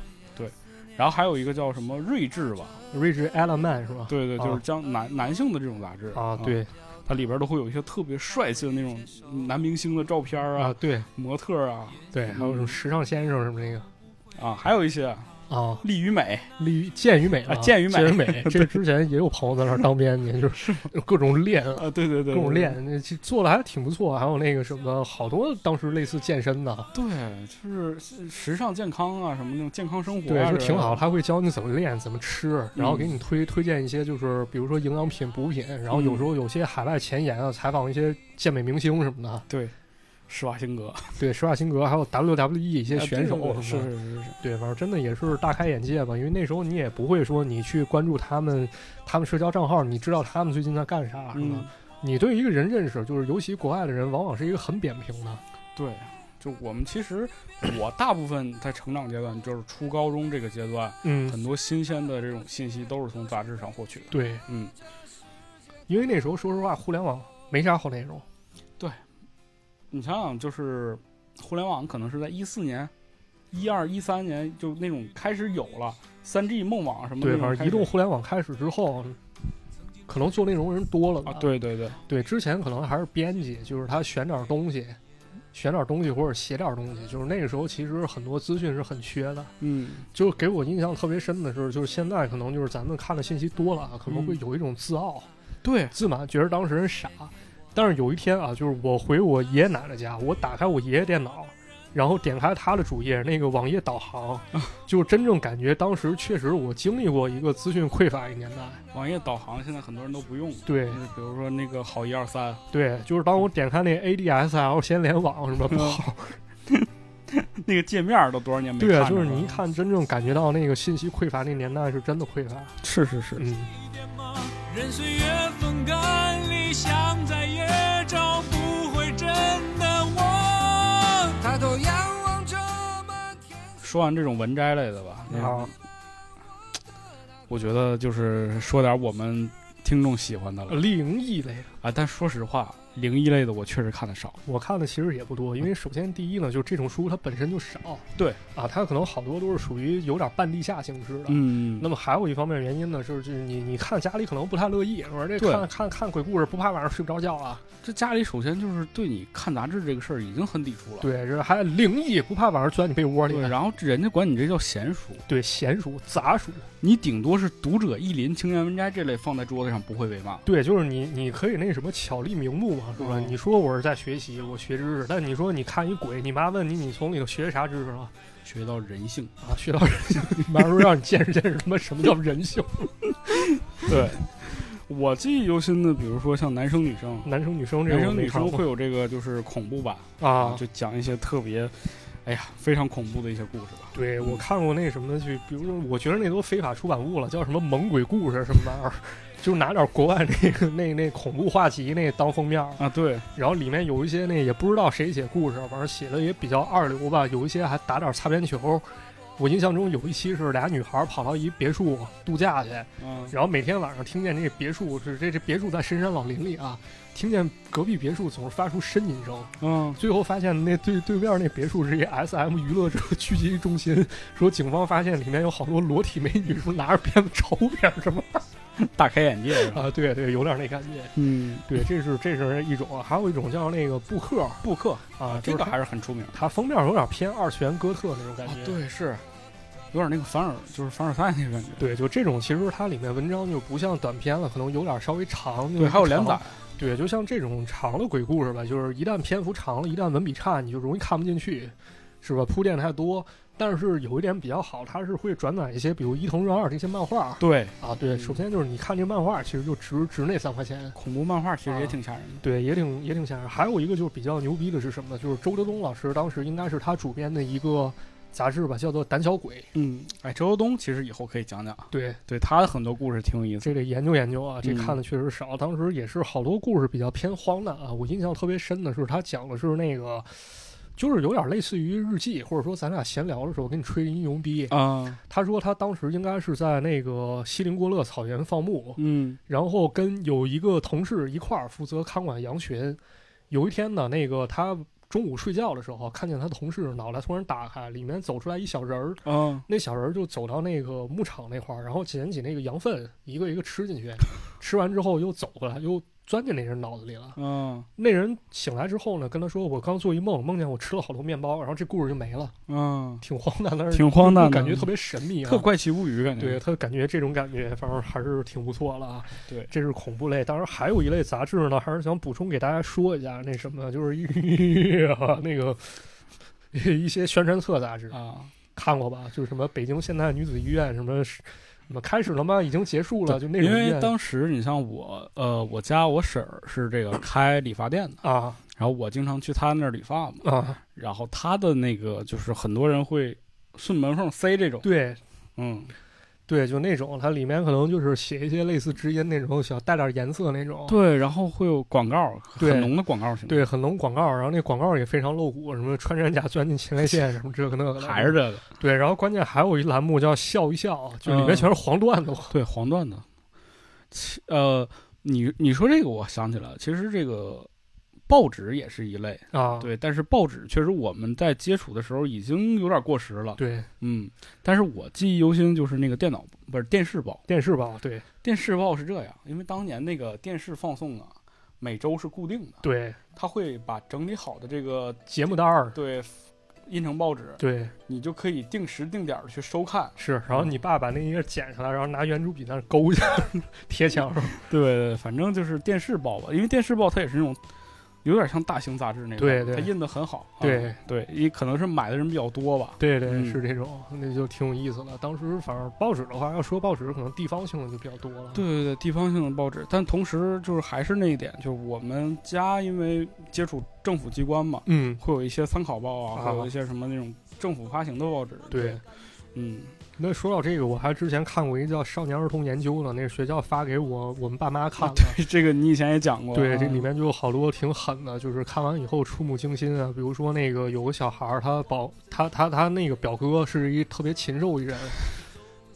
然后还有一个叫什么睿智吧，，Rich Edelman 是吧？对对，就是啊将男男性的这种杂志啊，，对。它里边都会有一些特别帅气的那种男明星的照片啊，啊、对模特啊对，还有什么时尚先生什么那个。啊，还有一些啊，利与美，利健与美啊健与美健与美，这之前也有朋友在那儿当编辑，就是各种练啊。啊，对对对，各种，练，那做的还挺不错。还有那个什么，好多当时类似健身的，对，就是时尚健康啊，什么那种健康生活、对，啊，就挺好。他会教你怎么练，怎么吃，然后给你推推荐一些，就是比如说营养品、补品，然后有时候有些海外前沿啊，采访一些健美明星什么的，对，施瓦辛格对，施瓦辛格还有 WWE 一些啊选手是是是是，对，反正真的也是大开眼界吧。因为那时候你也不会说你去关注他们，他们社交账号，你知道他们最近在干啥，是吧？嗯，你对一个人认识，就是尤其国外的人，往往是一个很扁平的。对。就我们其实，我大部分在成长阶段，就是初高中这个阶段，嗯，很多新鲜的这种信息都是从杂志上获取的。对，嗯，因为那时候说实话，互联网没啥好内容。你想想，就是互联网可能是在一四年、一二、一三年就那种开始有了三 G 梦网什么的对。反正移动互联网开始之后，可能做内容人多了吧啊，对对对，对，之前可能还是编辑，就是他选点东西，选点东西或者写点东西，就是那个时候其实很多资讯是很缺的。嗯，就给我印象特别深的是，就是现在可能就是咱们看的信息多了，可能会嗯有一种自傲、对，自满，觉得当时人傻。但是有一天啊，就是我回我爷爷奶奶家，我打开我爷爷电脑，然后点开他的主页，那个网页导航，就真正感觉当时确实我经历过一个资讯匮乏的年代。网页导航现在很多人都不用。对。就是比如说那个好一二三，对，就是当我点开那 ADSL 先联网什么不好，那个界面都多少年没看对啊，就是你一看，真正感觉到那个信息匮乏那年代是真的匮乏。是是是，嗯，任岁月风干，理想再说完这种文摘类的吧，然后，我觉得就是说点我们听众喜欢的了。灵异类的，啊。但说实话，灵异类的我确实看的少。我看的其实也不多，因为首先第一呢，就是这种书它本身就少。对啊，它可能好多都是属于有点半地下性质的。嗯，那么还有一方面原因呢，就是就是你你看家里可能不太乐意，我说这看看看鬼故事不怕晚上睡不着觉啊？这家里首先就是对你看杂志这个事儿已经很抵触了。对，这还灵异不怕晚上钻你被窝里对，。然后人家管你这叫闲书，对，闲书杂书，你顶多是读者意林、青年文摘这类放在桌子上不会被骂。对，就是你你可以那什么巧立名目嘛，是吧？嗯你说我是在学习，我学知识，但你说你看一鬼，你妈问你，你从里头学啥知识了？学到人性，啊，学到人性，你妈说让你见识见识他妈什么叫人性。对，我记忆犹新的，比如说像男生女生，男生女生这男种生女生会有这个就是恐怖版啊，就讲一些特别，哎呀，非常恐怖的一些故事吧。对我看过那什么，就比如说，我觉得那都非法出版物了，叫什么猛鬼故事什么玩意儿，就拿点国外那个那那恐怖话集那当封面，啊，对，然后里面有一些那也不知道谁写故事，反正写的也比较二流吧，有一些还打点擦边球。我印象中有一期是俩女孩跑到一别墅度假去，嗯，然后每天晚上听见这别墅是这这别墅在深山老林里啊，听见隔壁别墅总是发出呻吟声，嗯，最后发现那对对面那别墅是一 S M 娱乐者聚集中心，说警方发现里面有好多裸体美女，说拿着鞭子抽别人什么 大开眼界？啊？对对，有点那感觉。嗯，对，这是这是一种，还有一种叫那个布克布克啊，这个还是很出名。它封面有点偏二次元哥特那种感啊觉。，对，是有点那个凡尔，就是凡尔赛那个感觉。对，就这种，其实它里面文章就不像短篇了，可能有点稍微长。对，还有连载长。。对，就像这种长的鬼故事吧，就是一旦篇幅长了，一旦文笔差，你就容易看不进去。是吧？铺垫太多。但是有一点比较好，它是会转载一些，比如伊藤润二这些漫画对，啊。对，首先就是你看这漫画，其实就值值那三块钱。恐怖漫画其实也啊挺吓人的。对，也挺也挺吓人。还有一个就是比较牛逼的是什么呢？就是周德东老师当时应该是他主编的一个杂志吧，叫做《胆小鬼》。嗯，哎，周东其实以后可以讲讲，对，对他的很多故事挺有意思。这得研究研究啊，这嗯看的确实少。当时也是好多故事比较偏荒诞啊。我印象特别深的是，他讲的是那个，就是有点类似于日记，或者说咱俩闲聊的时候给你吹一牛逼。啊，他说他当时应该是在那个锡林郭勒草原放牧，嗯然后跟有一个同事一块儿负责看管羊群。有一天呢，那个他中午睡觉的时候，看见他同事脑袋突然打开，里面走出来一小人儿。嗯，那小人儿就走到那个牧场那块儿，然后捡起那个羊粪，一个一个吃进去。吃完之后又走回来，又钻进那人脑子里了。嗯那人醒来之后呢，跟他说：“我刚做一梦，梦见我吃了好多面包。”然后这故事就没了，嗯，挺荒诞的，挺荒诞的感觉特别神秘啊。特怪奇物语感觉。对他感觉这种感觉，反正还是挺不错了啊。对这是恐怖类。当然还有一类杂志呢，还是想补充给大家说一下，那什么就是啊那个一些宣传册杂志，啊，看过吧？就是什么北京现代女子医院什么什么开始了吗？已经结束了，就那种因为当时你像我，呃，我家我婶儿是这个开理发店的，啊然后我经常去她那儿理发嘛，啊，然后她的那个就是很多人会顺门缝塞这种，对。嗯，对，就那种，它里面可能就是写一些类似知音那种，小带点颜色那种。对，然后会有广告，对很浓的广告性，，对，很浓广告，然后那广告也非常露骨，什么穿山甲钻进前列腺什么这个那个的，还是这个，对。然后关键还有一栏目叫笑一笑，就里面嗯全是黄段子。对黄段子。呃，你你说这个，我想起来了，其实这个报纸也是一类，啊，对，但是报纸确实我们在接触的时候已经有点过时了，对，嗯，但是我记忆犹新，就是那个电脑不是电视报，电视报，对。电视报是这样，因为当年那个电视放送啊，每周是固定的，对，他会把整理好的这个节目单儿，对。印成报纸，对。你就可以定时定点的去收看。是。然后你爸把那一页剪下来，然后拿圆珠笔在那勾一下，贴墙上。对对，反正就是电视报吧，因为电视报它也是那种有点像大型杂志那种，对对它印的很好。啊对对，也可能是买的人比较多吧。对对，嗯是这种，那就挺有意思的。当时反正报纸的话，要说报纸，可能地方性的就比较多了。对对对，地方性的报纸，但同时就是还是那一点，就是我们家因为接触政府机关嘛，嗯，会有一些参考报啊，啊会有一些什么那种政府发行的报纸。对。嗯，那说到这个，我还之前看过一个叫《少年儿童研究》的，那个学校发给我我们爸妈看的。这个你以前也讲过。对，这啊里面就有好多挺狠的，就是看完以后触目惊心啊。比如说那个有个小孩儿，他保他他他那个表哥是一特别禽兽一人，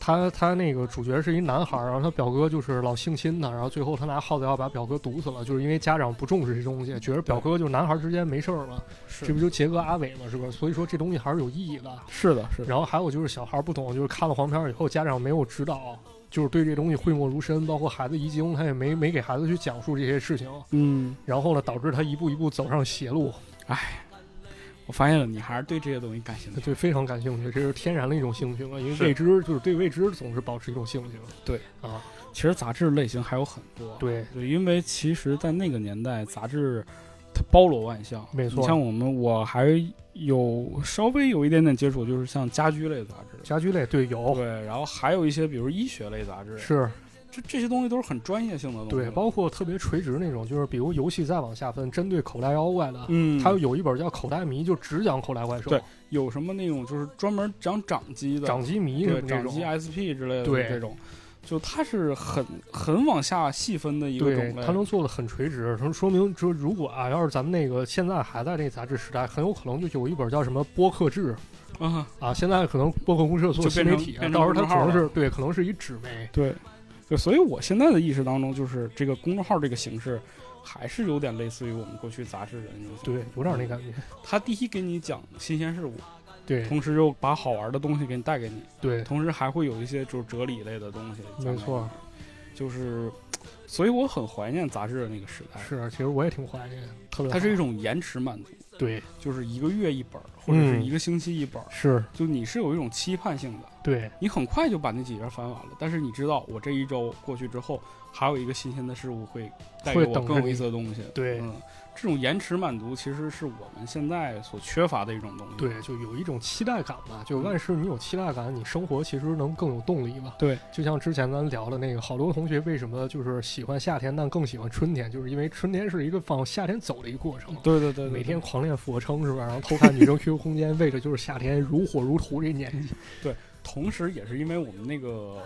他他那个主角是一男孩儿，然后他表哥就是老性侵他，然后最后他拿耗子药把表哥毒死了，就是因为家长不重视这东西，觉得表哥就是男孩儿之间没事儿嘛，这不就结个阿伟嘛，是吧？所以说这东西还是有意义的。是的，是的。然后还有就是小孩儿不懂，就是看了黄片儿以后，家长没有指导，就是对这东西讳莫如深，包括孩子遗精，他也没没给孩子去讲述这些事情，嗯，然后呢，导致他一步一步走上邪路，我发现了，你还是对这些东西感兴趣。对非常感兴趣，这是天然的一种兴趣嘛，因为未知就是对未知总是保持一种兴趣嘛。对啊，其实杂志类型还有很多。对，对，因为其实，在那个年代，杂志它包罗万象。没错你像我们，我还有稍微有一点点接触，就是像家居类杂志。家居类对有对，然后还有一些，比如医学类杂志，是这这些东西都是很专业性的东西。对，包括特别垂直那种，就是比如游戏再往下分，针对口袋妖怪的，嗯，它有一本叫《口袋迷》，就只讲口袋怪兽，对有什么那种就是专门讲掌机的，掌机迷什对么这种掌机，SP 之类的对这种，就它是很很往下细分的一个对种，类。它能做的很垂直，说说明说如果啊，要是咱们那个现在还在这杂志时代，很有可能就有一本叫什么播客志啊，啊，现在可能播客公社做新媒体啊，到时候它可能是对，可能是一纸媒，对，对，所以我现在的意识当中，就是这个公众号这个形式，还是有点类似于我们过去杂志的那种。对，有点那感觉，他第一给你讲新鲜事物，对同时又把好玩的东西给你带给你，对，同时还会有一些就是哲理类的东西。没错，，就是所以我很怀念杂志的那个时代。是，其实我也挺怀念，特别它是一种延迟满足，对，就是一个月一本儿，或者是嗯一个星期一本儿，是，就你是有一种期盼性的。对，你很快就把那几页翻完了，但是你知道，我这一周过去之后，还有一个新鲜的事物会带给我更有意思的东西。对嗯，这种延迟满足其实是我们现在所缺乏的一种东西。对，就有一种期待感吧。就万事你有期待感，你生活其实能更有动力吧。对，就像之前咱聊的那个，好多同学为什么就是喜欢夏天，但更喜欢春天，就是因为春天是一个往夏天走的一个过程。对对对，对每天狂练俯卧撑是吧？然后偷看女生 QQ 空间，为的就是夏天如火如荼这年纪。对同时也是因为我们那个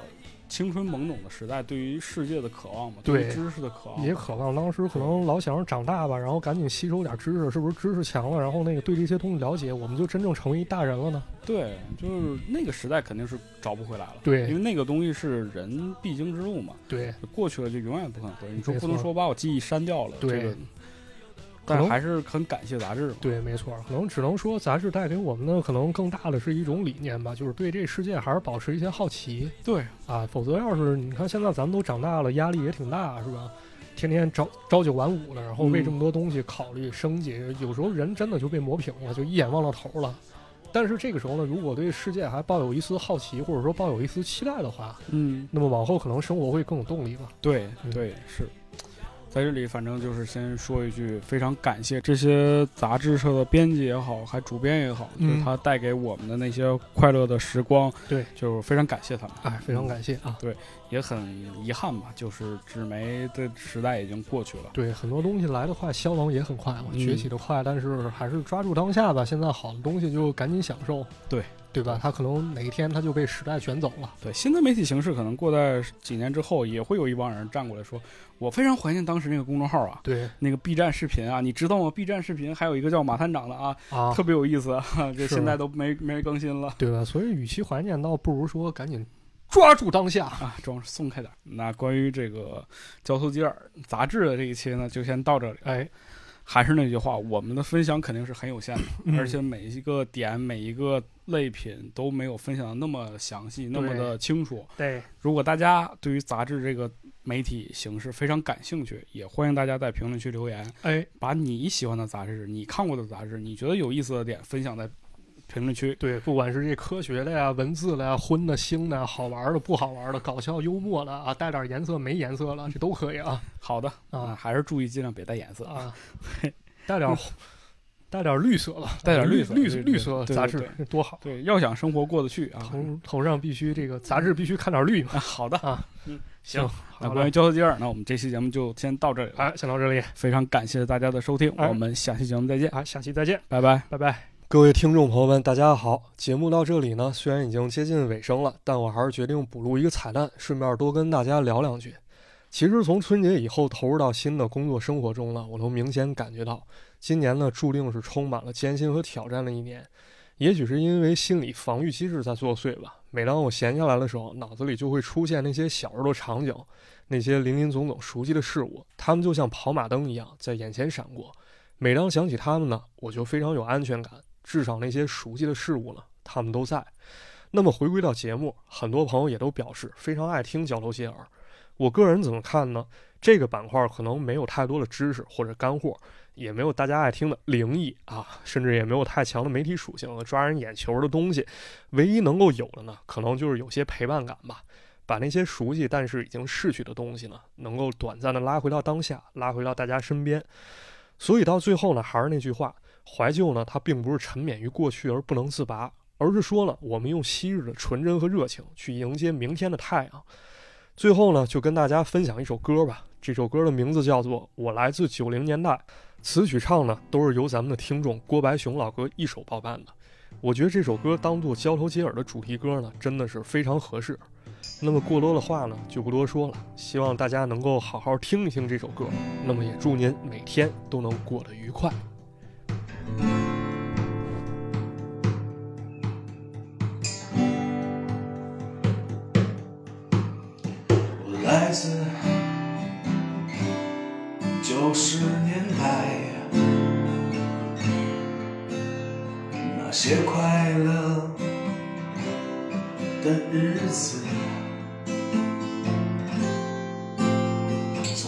青春懵懂的时代，对于世界的渴望嘛，对于对知识的渴望，也渴望当时可能老想着长大吧，然后赶紧吸收点知识，是不是知识强了，然后那个对这些东西了解，我们就真正成为一大人了呢？对，就是那个时代肯定是找不回来了。对因为那个东西是人必经之路嘛，对，过去了就永远不可能回来。你说不能说把我记忆删掉了，对这个，但可能还是很感谢杂志。对，没错，可能只能说杂志带给我们的可能更大的是一种理念吧，就是对这世界还是保持一些好奇对，啊。否则要是你看现在咱们都长大了，压力也挺大，是吧？天天朝朝九晚五的，然后为嗯这么多东西考虑升级，有时候人真的就被磨平了，就一眼望到头了。但是这个时候呢，如果对世界还抱有一丝好奇，或者说抱有一丝期待的话，嗯，那么往后可能生活会更有动力吧。对嗯对是。在这里，反正就是先说一句，非常感谢这些杂志社的编辑也好，还主编也好，就是嗯他带给我们的那些快乐的时光，对，就是非常感谢他们。哎，非常感谢啊！对也很遗憾吧，就是纸媒的时代已经过去了。对，很多东西来得快，消亡也很快嘛，嗯崛起的快，但是还是抓住当下吧。现在好的东西就赶紧享受，对对吧？他可能哪一天他就被时代卷走了。对，新的媒体形式可能过在几年之后，也会有一帮人站过来说：“我非常怀念当时那个公众号啊，对那个 B 站视频啊，你知道吗？B 站视频还有一个叫马探长的啊，啊特，别有意思啊，这 现在都没没人更新了对吧？所以与其怀念，倒不如说赶紧抓住当下。啊，装松开点。那关于这个交头接耳杂志的这一期呢，就先到这里。哎，还是那句话，我们的分享肯定是很有限的，嗯。而且每一个点、每一个类品都没有分享的那么详细、那么的清楚。对，如果大家对于杂志这个媒体形式非常感兴趣，也欢迎大家在评论区留言，哎，把你喜欢的杂志、你看过的杂志、你觉得有意思的点分享在评论区。对，不管是这科学的呀、文字的呀、荤的、腥的、好玩的、不好玩的、搞笑幽默的啊，带点颜色没颜色了，这都可以啊好的啊还是注意尽量别带颜色，啊，带点带点绿色了，带点绿色绿绿色杂志对多好。对，要想生活过得去啊。头头上必须这个杂志必须看点绿嘛。啊好的，啊，嗯，行，那关于交头接耳那，我们这期节目就先到这里了。哎，先到这里，非常感谢大家的收听，哎我们下期节目再见，啊，下期再见，拜拜。拜拜。各位听众朋友们，大家好！节目到这里呢，虽然已经接近尾声了，但我还是决定补录一个彩蛋，顺便多跟大家聊两句。其实从春节以后投入到新的工作生活中呢，我都明显感觉到，今年呢注定是充满了艰辛和挑战的一年。也许是因为心理防御机制在作祟吧，每当我闲下来的时候，脑子里就会出现那些小时候的场景，那些林林总总熟悉的事物，它们就像跑马灯一样在眼前闪过。每当想起它们呢，我就非常有安全感。至少那些熟悉的事物呢，他们都在。那么回归到节目，很多朋友也都表示非常爱听交头接耳。我个人怎么看呢？这个板块可能没有太多的知识或者干货，也没有大家爱听的灵异啊，甚至也没有太强的媒体属性和抓人眼球的东西。唯一能够有的呢，可能就是有些陪伴感吧。把那些熟悉但是已经逝去的东西呢，能够短暂的拉回到当下，拉回到大家身边。所以到最后呢，还是那句话。怀旧呢，它并不是沉湎于过去而不能自拔，而是说呢，我们用昔日的纯真和热情去迎接明天的太阳。最后呢，就跟大家分享一首歌吧。这首歌的名字叫做《我来自九零年代》，词曲唱呢都是由咱们的听众郭白雄老哥一手包办的。我觉得这首歌当做交头接耳的主题歌呢，真的是非常合适。那么过多的话呢，就不多说了。希望大家能够好好听一听这首歌。那么也祝您每天都能过得愉快。我来自九十年代，那些快乐的日子，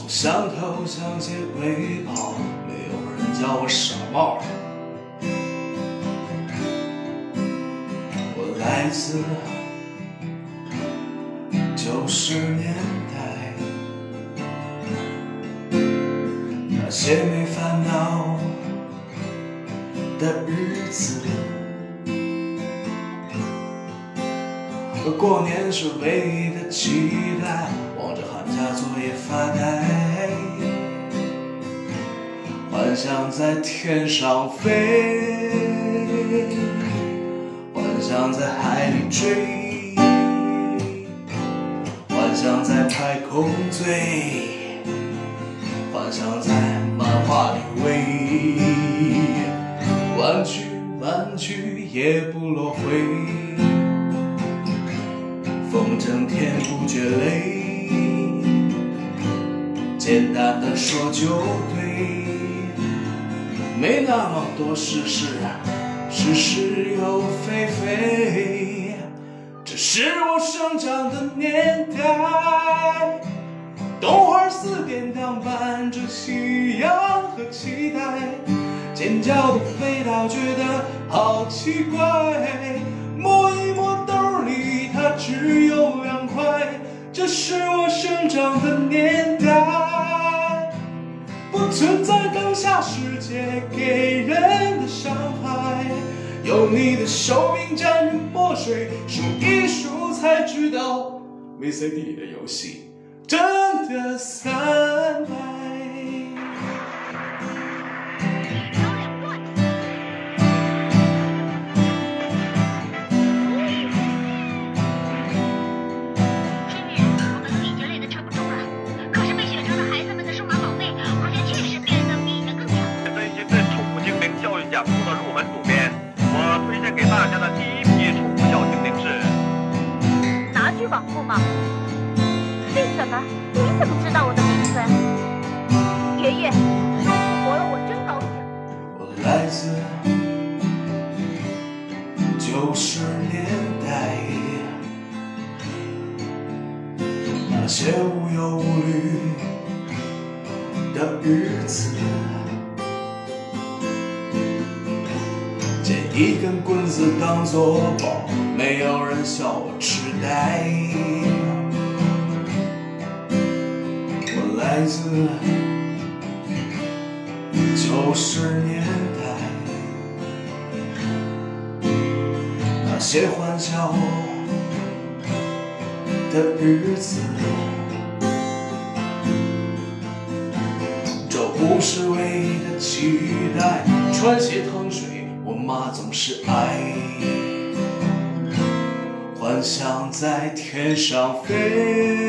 上头向街尾跑，没有人叫我傻帽。来自九十年代，那些没烦恼的日子。过年是唯一的期待，望着寒假作业发呆，幻想在天上飞，想在海里追，幻想在太空醉，幻想在漫画里围，玩具玩具也不落灰。风筝天不觉累，简单的说就对，没那么多事事，是是又非非，这是我生长的年代。动画四点档伴着夕阳和期待，尖叫的味道觉得好奇怪，摸一摸兜里它只有两块，这是我生长的年代，不存在当下世界给人的伤害，有你的手柄沾着墨水，数一数才知道 VCD 的游戏。真的三百。天上飞，